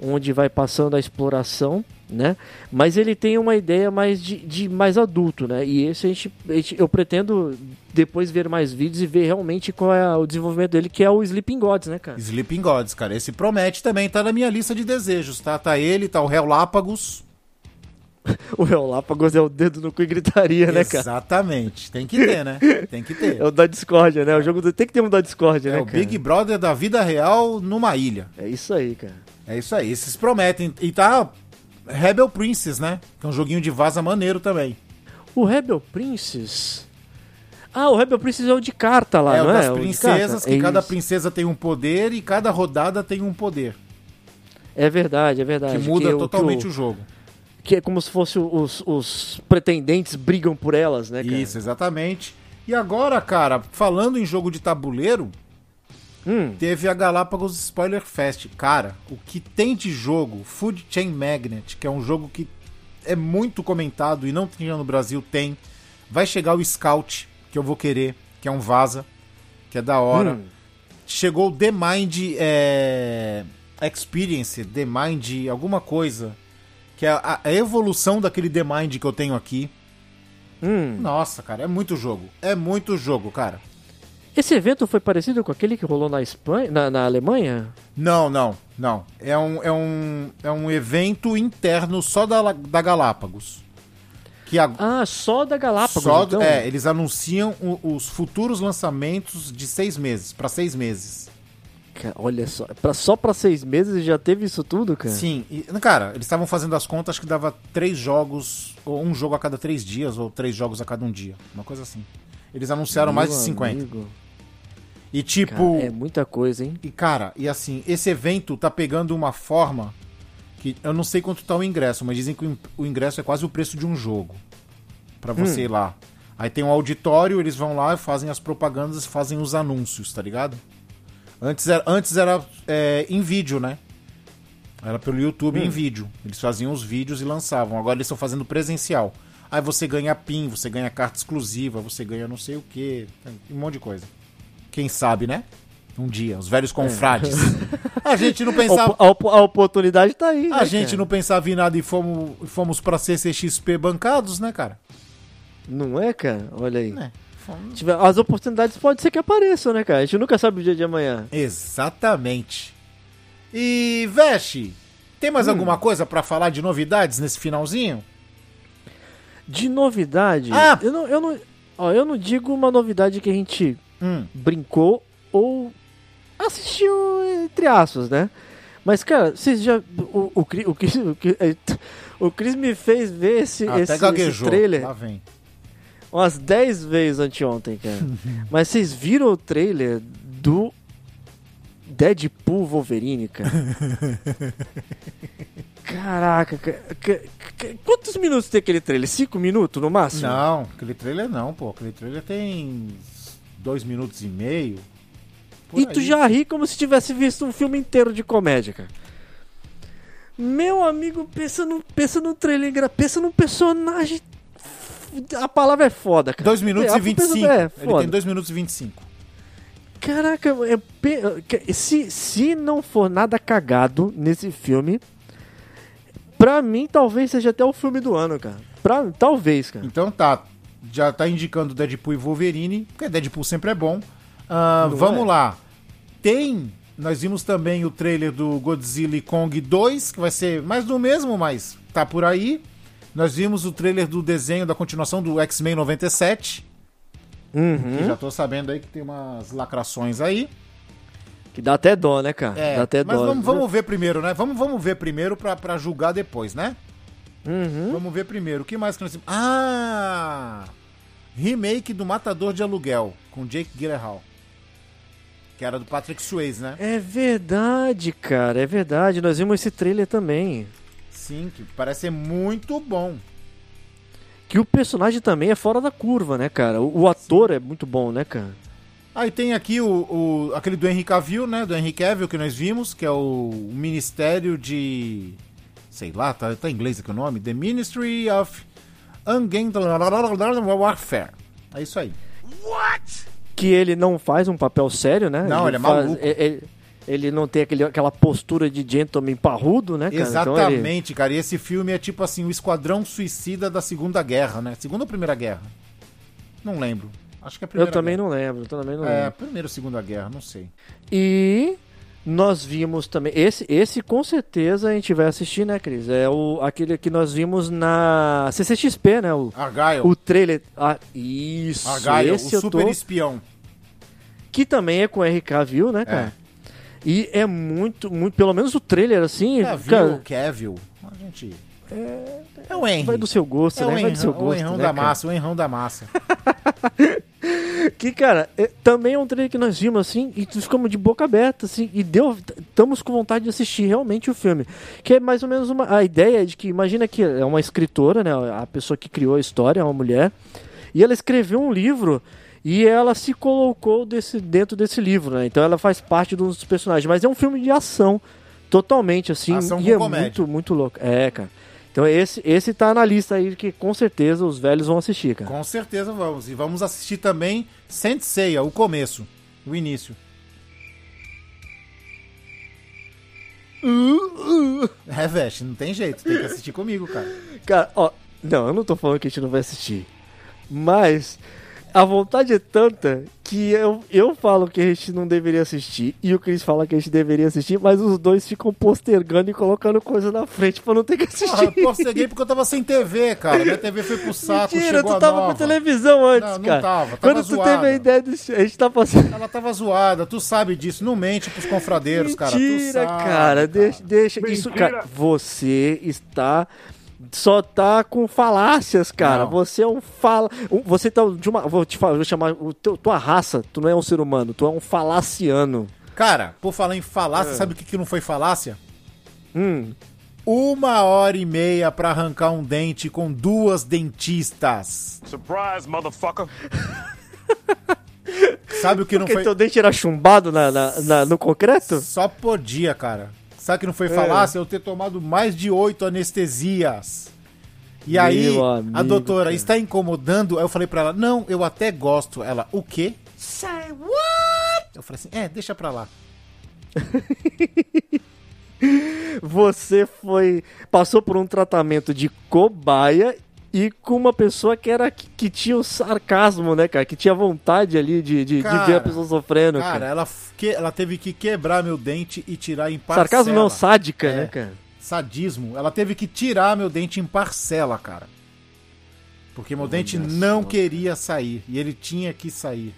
onde vai passando a exploração, né? Mas ele tem uma ideia mais de, de mais adulto, né? E esse a gente, a gente- eu pretendo depois ver mais vídeos e ver realmente qual é o desenvolvimento dele, que é o Sleeping Gods, né, cara? Sleeping Gods, cara. Esse promete também, tá na minha lista de desejos, tá? Tá ele, tá o Relápagos. O Relápagos é o dedo no cu e gritaria, né, cara? Exatamente. Tem que ter, né? Tem que ter. É o da Discord, né? O jogo do- tem que ter um da Discord, É né, o cara? Big Brother da vida real numa ilha. É isso aí, cara. É isso aí. Esses prometem. E tá Rebel Princess, né? Que é um joguinho de vaza maneiro também. O Rebel Princess... Ah, o Rebel Princess é o de carta lá, é não das é? O de princesas, que É cada princesa tem um poder e cada rodada tem um poder. É verdade, é verdade. Que muda o- totalmente o, o jogo. Que é como se fosse os, os pretendentes brigam por elas, né, cara? Isso, exatamente. E agora, cara, falando em jogo de tabuleiro, Hum, teve a Galápagos Spoiler Fest. Cara, o que tem de jogo, Food Chain Magnet, que é um jogo que é muito comentado e não tinha no Brasil, tem. Vai chegar o Scout, que eu vou querer, que é um vaza, que é da hora. hum. Chegou o The Mind é, Experience, The Mind alguma coisa, que é a, a evolução daquele The Mind que eu tenho aqui. Hum. Nossa, cara, é muito jogo. É muito jogo, cara. Esse evento foi parecido com aquele que rolou na Espanha, na, na Alemanha? Não, não, não. É um, é um, é um evento interno só da, da Galápagos. Que a, Ah, só da Galápagos, só, então? é, eles anunciam o- os futuros lançamentos de seis meses, para seis meses. Olha só, pra, só pra seis meses já teve isso tudo, cara? Sim, e, cara, eles estavam fazendo as contas que dava três jogos, ou um jogo a cada três dias, ou três jogos a cada um dia. Uma coisa assim. Eles anunciaram mais de Meu 50. amigo, E tipo. cara, é muita coisa, hein? E cara, e assim, esse evento tá pegando uma forma que eu não sei quanto tá o ingresso, mas dizem que o in- o ingresso é quase o preço de um jogo Pra você ir lá. Aí tem um auditório, eles vão lá e fazem as propagandas, fazem os anúncios, tá ligado? Antes era, antes era é, em vídeo, né? Era pelo YouTube Hum. em vídeo. Eles faziam os vídeos e lançavam. Agora eles estão fazendo presencial. Aí você ganha PIN, você ganha carta exclusiva, você ganha não sei o que, um monte de coisa. Quem sabe, né? Um dia, os velhos confrades. A gente não A, pensava, a op- a oportunidade tá aí. a né, gente cara? não pensava em nada e fomos, fomos pra CCXP bancados, né, cara? Não é, cara? Olha aí. É, As oportunidades pode ser que apareçam, né, cara? A gente nunca sabe o dia de amanhã. Exatamente. E, Veste, tem mais Hum. alguma coisa pra falar de novidades nesse finalzinho? De novidade, Ah! eu, não, eu, não, ó, eu não digo uma novidade que a gente Hum, brincou ou assistiu, entre aspas, né? Mas, cara, vocês já. O, o, Cri- o, Cris- o, Chris me fez ver esse, esse, esse trailer Lá vem. umas 10 vezes anteontem, cara. Mas vocês viram o trailer do Deadpool Wolverine, cara? Caraca, ca- ca- ca- quantos minutos tem aquele trailer? 5 minutos no máximo? Não, aquele trailer não, pô. Aquele trailer tem dois minutos e meio. E tu aí. já ri como se tivesse visto um filme inteiro de comédia, cara. Meu amigo, pensa no, pensa no trailer, pensa num personagem. A palavra é foda, cara. 2 minutos É, e 25. É, Ele foda. tem 2 minutos e 25. Caraca, é se, se não for nada cagado nesse filme, pra mim talvez seja até o filme do ano, cara. Pra, talvez, cara. Então tá, já tá indicando Deadpool e Wolverine, porque Deadpool sempre é bom. Não vamos é? lá. Tem, nós vimos também o trailer do Godzilla e Kong 2, que vai ser mais do mesmo, mas tá por aí. Nós vimos o trailer do desenho da continuação do X-Men 97, Uhum. que já tô sabendo aí que tem umas lacrações aí. Que dá até dó, né, cara? É, dá até mas dó. vamos, vamos ver primeiro, né? Vamos, vamos ver primeiro pra, pra julgar depois, né? Uhum. Vamos ver primeiro. O que mais que nós? Ah! Remake do Matador de Aluguel, com Jake Gyllenhaal. Que era do Patrick Swayze, né? É verdade, cara, é verdade. Nós vimos esse trailer também. Sim, que parece ser muito bom. Que o personagem também é fora da curva, né, cara? O, o ator é muito bom, né, cara? Aí tem aqui o, o- aquele do Henry Cavill, né? Do Henry Cavill que nós vimos, que é o Ministério de... Sei lá, tá, tá em inglês aqui o nome. The Ministry of Ungained Warfare. É isso aí. Que ele não faz um papel sério, né? Não, ele é faz- maluco. Ele, ele não tem aquele, aquela postura de gentleman parrudo, né, cara? Então ele- Exatamente, cara. E esse filme é tipo assim, o Esquadrão Suicida da Segunda Guerra, né? Segunda ou Primeira Guerra? Não lembro. Acho que é a eu Primeira também Guerra. não lembro, eu também não É, lembro. Primeira ou Segunda Guerra, não sei. E nós vimos também. Esse, esse com certeza a gente vai assistir, né, Cris? É o, aquele que nós vimos na CCXP, né? O, Argyle. o trailer. Ah, isso, Argyle, esse o eu tô. super espião. Que também é com o RK, viu, né, cara? E é muito, muito. Pelo menos o trailer, assim. É, viu cara, o Kevil? A gente... É, o Henry. vai do seu gosto, é né? Vai do seu enrão, o gosto. enrão né, da cara? massa, o enrão da massa. Que, cara, é- também é um trailer que nós vimos, assim, e ficamos de boca aberta, assim, e deu. Estamos com vontade de assistir realmente o filme. Que é mais ou menos uma, a ideia de que, imagina que é uma escritora, né? A pessoa que criou a história é uma mulher, e ela escreveu um livro. E ela se colocou desse, dentro desse livro, né? Então ela faz parte dos personagens. Mas é um filme de ação, totalmente, assim. Ação e é comédia. muito, muito louco. É, cara. Então esse, esse tá na lista aí que com certeza os velhos vão assistir, cara. Com certeza vamos. E vamos assistir também Senseiya, o começo, o início. É, Veste, não tem jeito, tem que assistir comigo, cara. Cara, ó, não, eu não tô falando que a gente não vai assistir. Mas a vontade é tanta que eu, eu falo que a gente não deveria assistir e o Chris fala que a gente deveria assistir, mas os dois ficam postergando e colocando coisa na frente pra não ter que assistir. eu posterguei porque eu tava sem TV, cara. Minha TV foi pro saco, Mentira, chegou tu a tava nova. com televisão antes, Não, não cara. tava, tava Quando tu zoada. teve a ideia do... A gente tá passando... Ela tava zoada, tu sabe disso. Não mente pros confradeiros, cara. Tu Mentira, sabe, cara, deixa, deixa isso, cara. Você está só tá com falácias, cara. Não. Você é um fala, você tá de uma, vou te falar, vou chamar o teu, tua raça, tu não é um ser humano, tu é um falaciano. Cara, por falar em falácia, sabe o que, que não foi falácia? Hum, Uma hora e meia pra arrancar um dente com duas dentistas. Surprise, motherfucker. Sabe o que não porque foi. teu dente era chumbado na, na- na- no concreto? Só podia, cara. Sabe que não foi É. falácia? Eu ter tomado mais de oito anestesias. E aí, Meu a amigo, doutora, cara. está incomodando? Aí eu falei pra ela, não, eu até gosto. Ela, o quê? Say what? Eu falei assim, é, deixa pra lá. Você foi. Passou por um tratamento de cobaia e com uma pessoa que era que, que tinha o sarcasmo, né, cara? Que tinha vontade ali de, de, de Cara, ver a pessoa sofrendo, Cara, cara. ela, que, ela teve que quebrar meu dente e tirar em parcela. Sarcasmo não, sádica, É. né, cara? Sadismo. Ela teve que tirar meu dente em parcela, cara. Porque meu dente Olha não só, queria sair. E ele tinha que sair.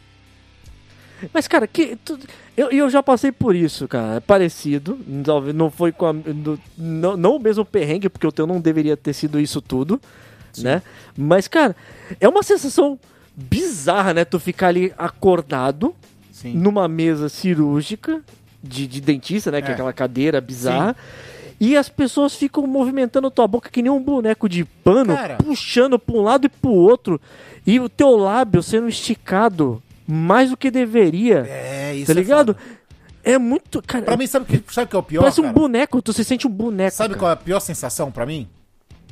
Mas, cara, que, tu- eu, eu já passei por isso, cara. É parecido. Não, não foi com a, não, não o mesmo perrengue, porque o teu não deveria ter sido isso tudo, né? Mas, cara, é uma sensação bizarra, né? Tu ficar ali acordado Sim. numa mesa cirúrgica de, de dentista, né? Que é É. aquela cadeira bizarra. E as pessoas ficam movimentando tua boca que nem um boneco de pano, Cara. puxando pra um lado e pro outro. E o teu lábio sendo esticado mais do que deveria. É, isso tá é ligado? foda. É, muito. Cara, Pra mim, sabe o que, sabe que é o pior, parece um cara? boneco, tu se sente um boneco. Sabe cara. qual é a pior sensação pra mim?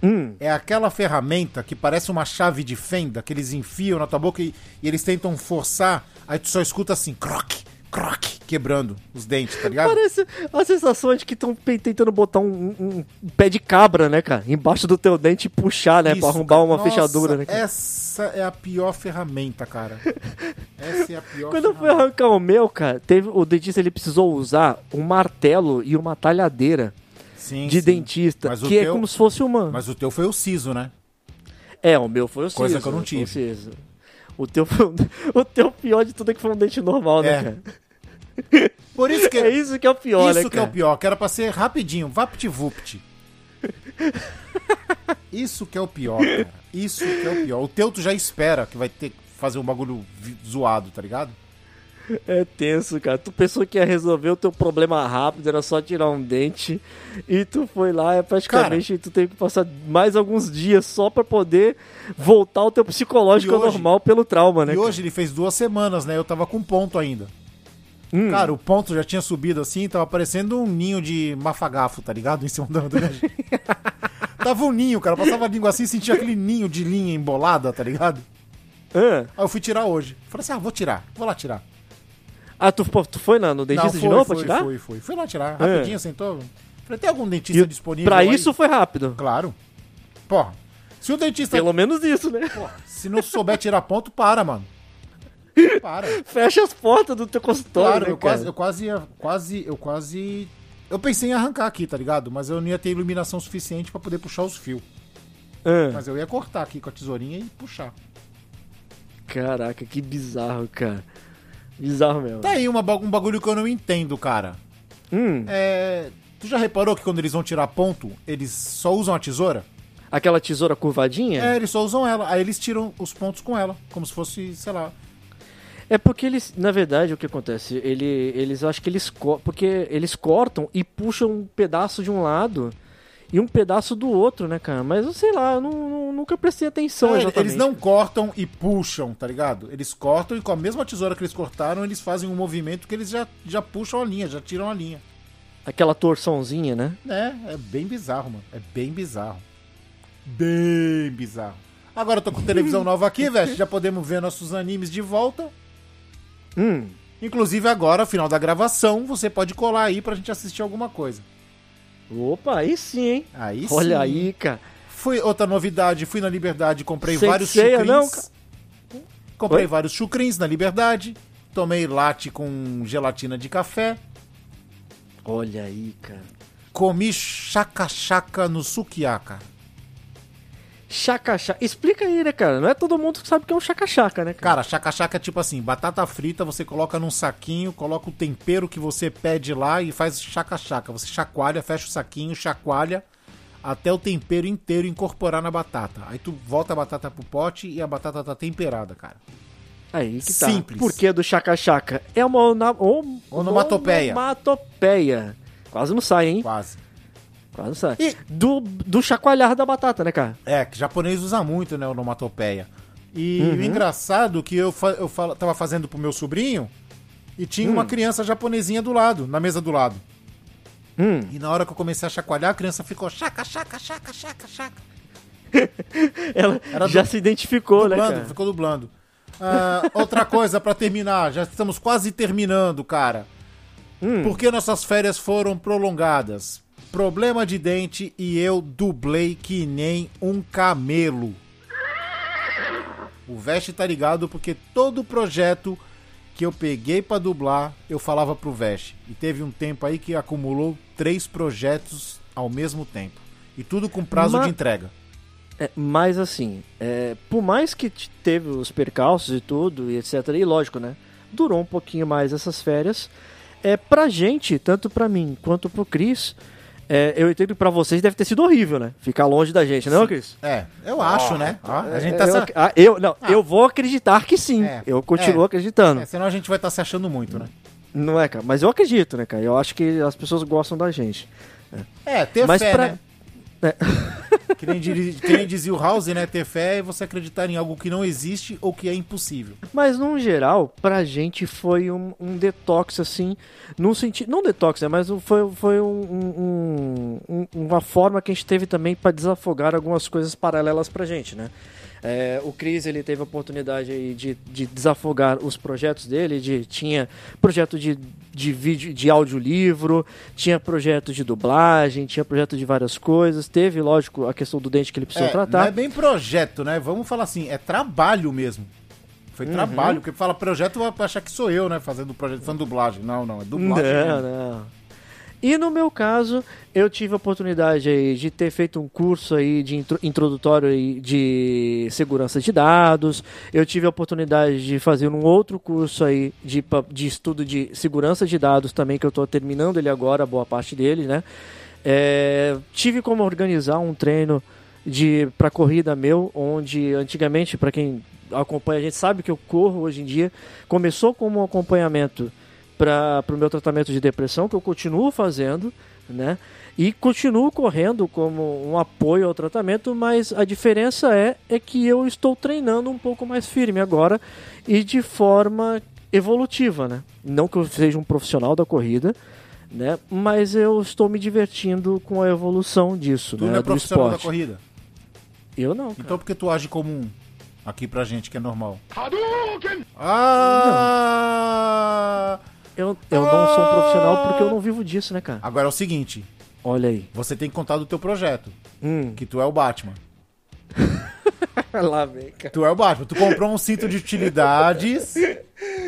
Hum, É aquela ferramenta que parece uma chave de fenda que eles enfiam na tua boca e, e eles tentam forçar, aí tu só escuta assim, croc, croc, quebrando os dentes, tá ligado? Parece a sensação de que estão tentando botar um, um- um pé de cabra, né, cara? Embaixo do teu dente e puxar, né? Isso, pra arrombar cara. uma Nossa, fechadura, né? cara? Essa é a pior ferramenta, cara. Essa é a pior Quando eu fui arrancar o meu, cara, teve, o dentista ele precisou usar um martelo e uma talhadeira Sim, de sim. dentista, Mas que é teu- como se fosse uma. Mas o teu foi o siso, né? É, o meu foi o siso. Coisa que eu não foi o tive. siso. O teu, foi um- o teu pior de tudo é que foi um dente normal, né, É. cara? Por isso que É isso que é o pior, Isso né, que é o pior, que era pra ser rapidinho, vapt-vupt. Isso que é o pior, cara. Isso que é o pior. O teu tu já espera que vai ter que fazer um bagulho zoado, tá ligado? É tenso, cara. Tu pensou que ia resolver o teu problema rápido, era só tirar um dente. E tu foi lá, é praticamente tu teve que passar mais alguns dias só pra poder voltar ao teu psicológico hoje- normal pelo trauma, né? E hoje ele fez duas semanas, né? Eu tava com ponto ainda. Hum. Cara, o ponto já tinha subido assim, tava parecendo um ninho de mafagafo, tá ligado? Em cima da. Tava um ninho, cara. Eu passava a língua assim e sentia aquele ninho de linha embolada, tá ligado? Ah, Aí eu fui tirar hoje. Falei assim, ah, vou tirar. Vou lá tirar. Ah, tu, tu foi na- no dentista Não, de novo foi, pra tirar? Fui, fui. Fui lá tirar. É. Rapidinho, sentou. Falei, tem algum dentista E disponível pra aí? isso foi rápido. Claro. Porra, se o dentista... Pelo menos isso, né? Porra, se não souber tirar ponto, para, mano. Para. Fecha as portas do teu consultório, Claro, né, eu cara? quase, eu quase, ia- quase, eu quase... Eu pensei em arrancar aqui, tá ligado? Mas eu não ia ter iluminação suficiente pra poder puxar os fios. Ah, Mas eu ia cortar aqui com a tesourinha e puxar. caraca, que bizarro, cara. Bizarro mesmo. Tá aí uma, um bagulho que eu não entendo, cara. Hum, É... Tu já reparou que quando eles vão tirar ponto, eles só usam a tesoura? aquela tesoura curvadinha? É, eles só usam ela. Aí eles tiram os pontos com ela. Como se fosse, sei lá. É porque eles, na verdade, o que acontece? Ele, eles, acho que eles, porque eles cortam e puxam um pedaço de um lado e um pedaço do outro, né, cara? Mas eu sei lá, eu não, não- nunca prestei atenção É, exatamente. eles não cortam e puxam, tá ligado? Eles cortam e com a mesma tesoura que eles cortaram, eles fazem um movimento que eles já, já puxam a linha, já tiram a linha. Aquela torçãozinha, né? É, é bem bizarro, mano. É bem bizarro. Bem bizarro. Agora eu tô com televisão nova aqui, velho. Já podemos ver nossos animes de volta. Hum, Inclusive agora, final da gravação, você pode colar aí pra gente assistir alguma coisa. Opa, aí sim, hein? Aí Olha sim. aí, cara. Fui outra novidade, fui na Liberdade, comprei Sem vários ceia, chucrins. não, cara? comprei Oi? vários chucrins na Liberdade. Tomei latte com gelatina de café. Olha aí, cara. Comi chaca-chaca no sukiaka. Chaca-chaca. Explica aí, né, cara? Não é todo mundo que sabe o que é um chaca-chaca, né, cara? Cara, chaca-chaca é tipo assim, batata frita, você coloca num saquinho, coloca o tempero que você pede lá e faz chaca-chaca. Você chacoalha, fecha o saquinho, chacoalha até o tempero inteiro incorporar na batata. Aí tu volta a batata pro pote e a batata tá temperada, cara. Aí que tá. Simples. Por que do chaca-chaca? É uma ona- om- Onomatopeia. Onomatopeia. Quase não sai, hein? Quase. Quase sai. E- Do, do chacoalhar da batata, né, cara? É, que japonês usa muito, né, onomatopeia. E Uhum. o engraçado que eu, fa eu fala- tava fazendo pro meu sobrinho e tinha Hum. uma criança japonesinha do lado, na mesa do lado. Hum, E na hora que eu comecei a chacoalhar, a criança ficou chaca, chaca, chaca, chaca, chaca. ela Era já du- se identificou, né, dublando, cara? ficou dublando. Ah, outra coisa pra terminar, já estamos quase terminando, cara. Hum. Por que nossas férias foram prolongadas? Problema de dente e eu dublei que nem um camelo. O Veste tá ligado porque todo projeto que eu peguei pra dublar, eu falava pro Veste. E teve um tempo aí que acumulou três projetos ao mesmo tempo. E tudo com prazo Ma- de entrega. É, mas assim, é, por mais que teve os percalços e tudo, e etc, e lógico, né? Durou um pouquinho mais essas férias. É, pra gente, tanto pra mim quanto pro Cris, é, eu entendo que pra vocês deve ter sido horrível, né? Ficar longe da gente, não, Cris? É, eu acho, né? A gente tá eu, se... ah, eu, não, eu vou acreditar que sim. É, eu continuo é. acreditando. É, senão a gente vai estar se achando muito, né? Não é, cara? Mas eu acredito, né, cara? Eu acho que as pessoas gostam da gente. É, ter Mas fé, pra- né? É. Que nem, diri- que nem dizia o House, né? Ter fé é você acreditar em algo que não existe ou que é impossível. Mas, no geral, pra gente foi um, um detox, assim, num sentido. Não detox, né? Mas foi, foi um- um- um- uma forma que a gente teve também pra desafogar algumas coisas paralelas pra gente, né? É, o Cris ele teve a oportunidade de, de desafogar os projetos dele. De, tinha projeto de, de vídeo, de audiolivro, tinha projeto de dublagem, tinha projeto de várias coisas. Teve, lógico, a questão do dente que ele precisou É, tratar. não é bem projeto, né? Vamos falar assim, é trabalho mesmo. Foi Uhum. trabalho, porque fala projeto vai achar que sou eu, né? Fazendo projeto, fazendo dublagem. Não, não, é dublagem. Não, mesmo. não. E no meu caso, eu tive a oportunidade aí de ter feito um curso aí de intro- introdutório aí de segurança de dados. Eu tive a oportunidade de fazer um outro curso aí de, de estudo de segurança de dados também, que eu estou terminando ele agora, boa parte dele, né? É, tive como organizar um treino de para corrida meu, onde antigamente, para quem acompanha, a gente sabe que eu corro hoje em dia, começou como um acompanhamento para o meu tratamento de depressão, que eu continuo fazendo, né? E continuo correndo como um apoio ao tratamento, mas a diferença é, é que eu estou treinando um pouco mais firme agora e de forma evolutiva, né? Não que eu seja um profissional da corrida, né? Mas eu estou me divertindo com a evolução disso, Tu né? não é do profissional da esporte. corrida. Eu não. cara. Então por que tu age como um aqui pra gente, que é normal? Ah! Eu, eu não sou um profissional porque eu não vivo disso, né, cara? Agora é o seguinte, Olha aí. você tem que contar do teu projeto, Hum. que tu é o Batman. Lá vem, cara. Tu é o Batman. Tu comprou um cinto de utilidades.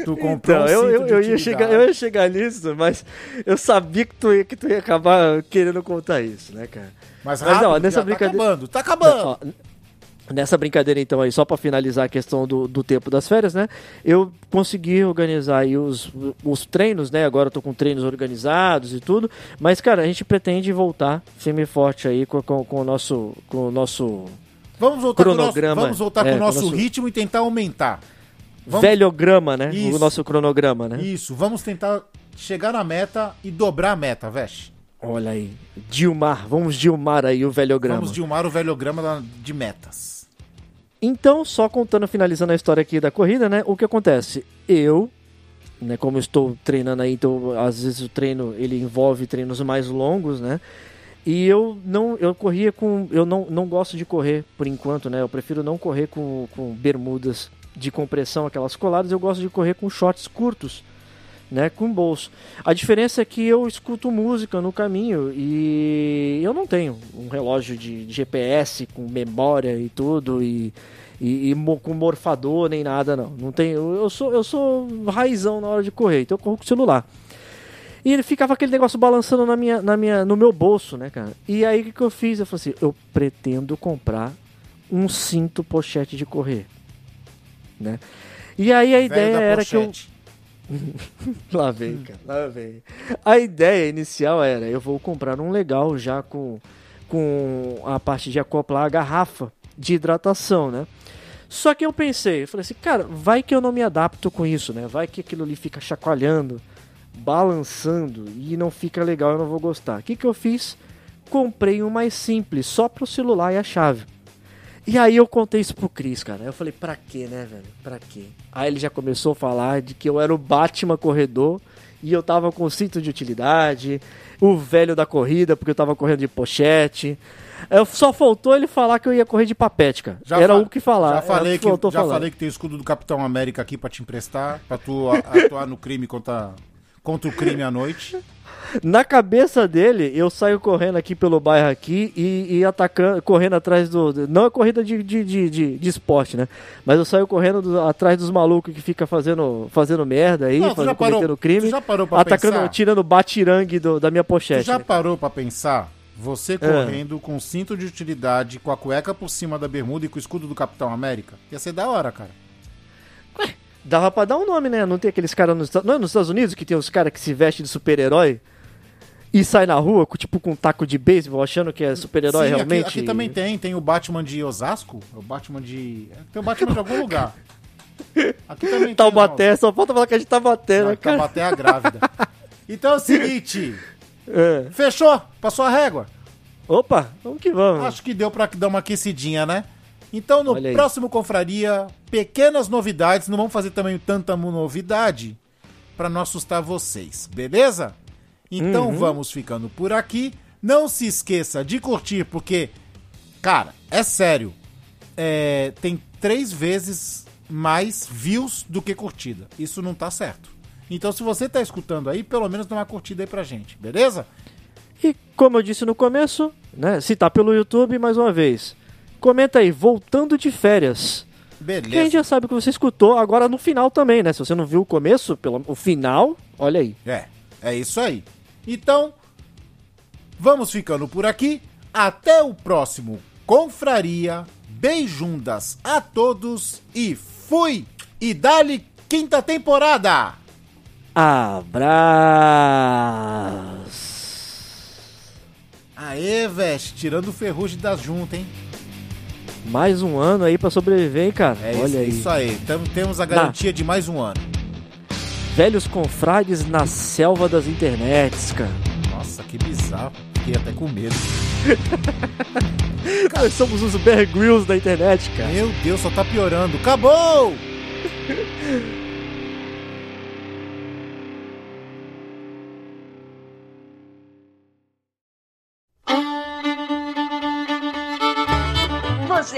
Tu comprou Então, um eu, cinto eu, de eu, ia utilidades. chegar, eu ia chegar nisso, mas eu sabia que tu ia, que tu ia acabar querendo contar isso, né, cara? Mas Mas, rápido, ó, nessa nessa tá brincadeira- acabando. Tá acabando. Ó, n- nessa brincadeira, então, aí, só pra finalizar a questão do, do tempo das férias, né? Eu consegui organizar aí os, os treinos, né? Agora eu tô com treinos organizados e tudo. Mas, cara, a gente pretende voltar firme e forte aí com, com, com o nosso. Com o nosso Vamos voltar, com o, nosso, Cronograma. vamos voltar É, com o nosso nosso- ritmo e tentar aumentar. Vamos, velhograma, né? Isso. O nosso cronograma, né? Isso, vamos tentar chegar na meta e dobrar a meta, Vesh. Olha aí. Dilmar, vamos Dilmar aí o velhograma. Vamos dilmar o velhograma da- de metas. Então, só contando, finalizando a história aqui da corrida, né? O que acontece? Eu, né, como estou treinando aí, então às vezes o treino ele envolve treinos mais longos, né? E eu não, eu corria com, eu não, não gosto de correr por enquanto, né? Eu prefiro não correr com, com bermudas de compressão, aquelas coladas. Eu gosto de correr com shorts curtos, né? Com bolso. A diferença é que eu escuto música no caminho e eu não tenho um relógio de GPS com memória e tudo e e, e com morfador nem nada não. Não tem, eu, sou eu sou raizão na hora de correr, então eu corro com o celular. E ele ficava aquele negócio balançando na minha, na minha, no meu bolso, né, cara? E aí o que, que eu fiz? Eu falei assim, eu pretendo comprar um cinto pochete de correr, né? E aí a Velho ideia era que eu pochete. Lá vem, cara. Lá vem. A ideia inicial era: eu vou comprar um legal já com, com a parte de acoplar a garrafa de hidratação, né? Só que eu pensei, eu falei assim, cara, vai que eu não me adapto com isso, né? Vai que aquilo ali fica chacoalhando, balançando e não fica legal, eu não vou gostar. O que, que eu fiz? Comprei um mais simples, só pro celular e a chave. E aí eu contei isso pro Cris, cara. Eu falei, pra quê, né, velho? Pra quê? Aí ele já começou a falar de que eu era o Batman corredor e eu tava com cinto de utilidade, o velho da corrida, porque eu tava correndo de pochete. Eu, só faltou ele falar que eu ia correr de papete, cara. Já era o que falar. Já falei, que, faltou já falei que tem o escudo do Capitão América aqui pra te emprestar, pra tu atuar no crime contra, contra o crime à noite. Na cabeça dele, eu saio correndo aqui pelo bairro aqui e, e atacando, correndo atrás do. Não é corrida de, de, de, de, de esporte, né? Mas eu saio correndo do- atrás dos malucos que fica fazendo, fazendo merda aí, Não, tu fazendo, parou- cometendo crime. tu já parou pra atacando, pensar? tirando batirangue do- da minha Tu pochete. já né? parou pra pensar? Você correndo com cinto de utilidade, com a cueca por cima da bermuda e com o escudo do Capitão América? Ia ser da hora, cara. Dava pra dar um nome, né? Não tem aqueles caras nos, não é nos Estados Unidos que tem os caras que se vestem de super-herói e sai na rua, tipo, com um taco de beisebol, achando que é super-herói Sim, aqui- realmente? Aqui, também tem. Tem o Batman de Osasco. O Batman de. Tem o Batman de algum lugar. Aqui também tem. Taubaté, só falta falar que a gente tá batendo, Não, né, cara? Taubaté é a grávida. Então é o seguinte. É. Fechou? Passou a régua? Opa, vamos que vamos. Acho que deu pra dar uma aquecidinha, né? Então, no próximo Confraria, pequenas novidades. Não vamos fazer também tanta novidade pra não assustar vocês, beleza? Então Uhum. vamos ficando por aqui. Não se esqueça de curtir, porque, cara, é sério. é, tem três vezes mais views do que curtida. Isso não tá certo. Então, se você tá escutando aí, pelo menos dá uma curtida aí pra gente, beleza? E como eu disse no começo, né? Se tá pelo YouTube, mais uma vez. Comenta aí, voltando de férias. Que a gente Beleza. já sabe que você escutou agora no final também, né? Se você não viu o começo, pelo o final, olha aí. É, é isso aí. Então, vamos ficando por aqui. Até o próximo Confraria. Beijundas a todos e fui! E dali quinta temporada! Abraço. Aê, veste, tirando o ferrugem das juntas, hein? Mais um ano aí pra sobreviver, hein, cara? É olha isso, aí. isso aí. Temos a garantia de mais um ano. Velhos confrades na selva das internets, cara. Nossa, que bizarro. Fiquei até com medo. Nós somos os Bear Grylls da internet, cara. Meu Deus, só tá piorando. Acabou!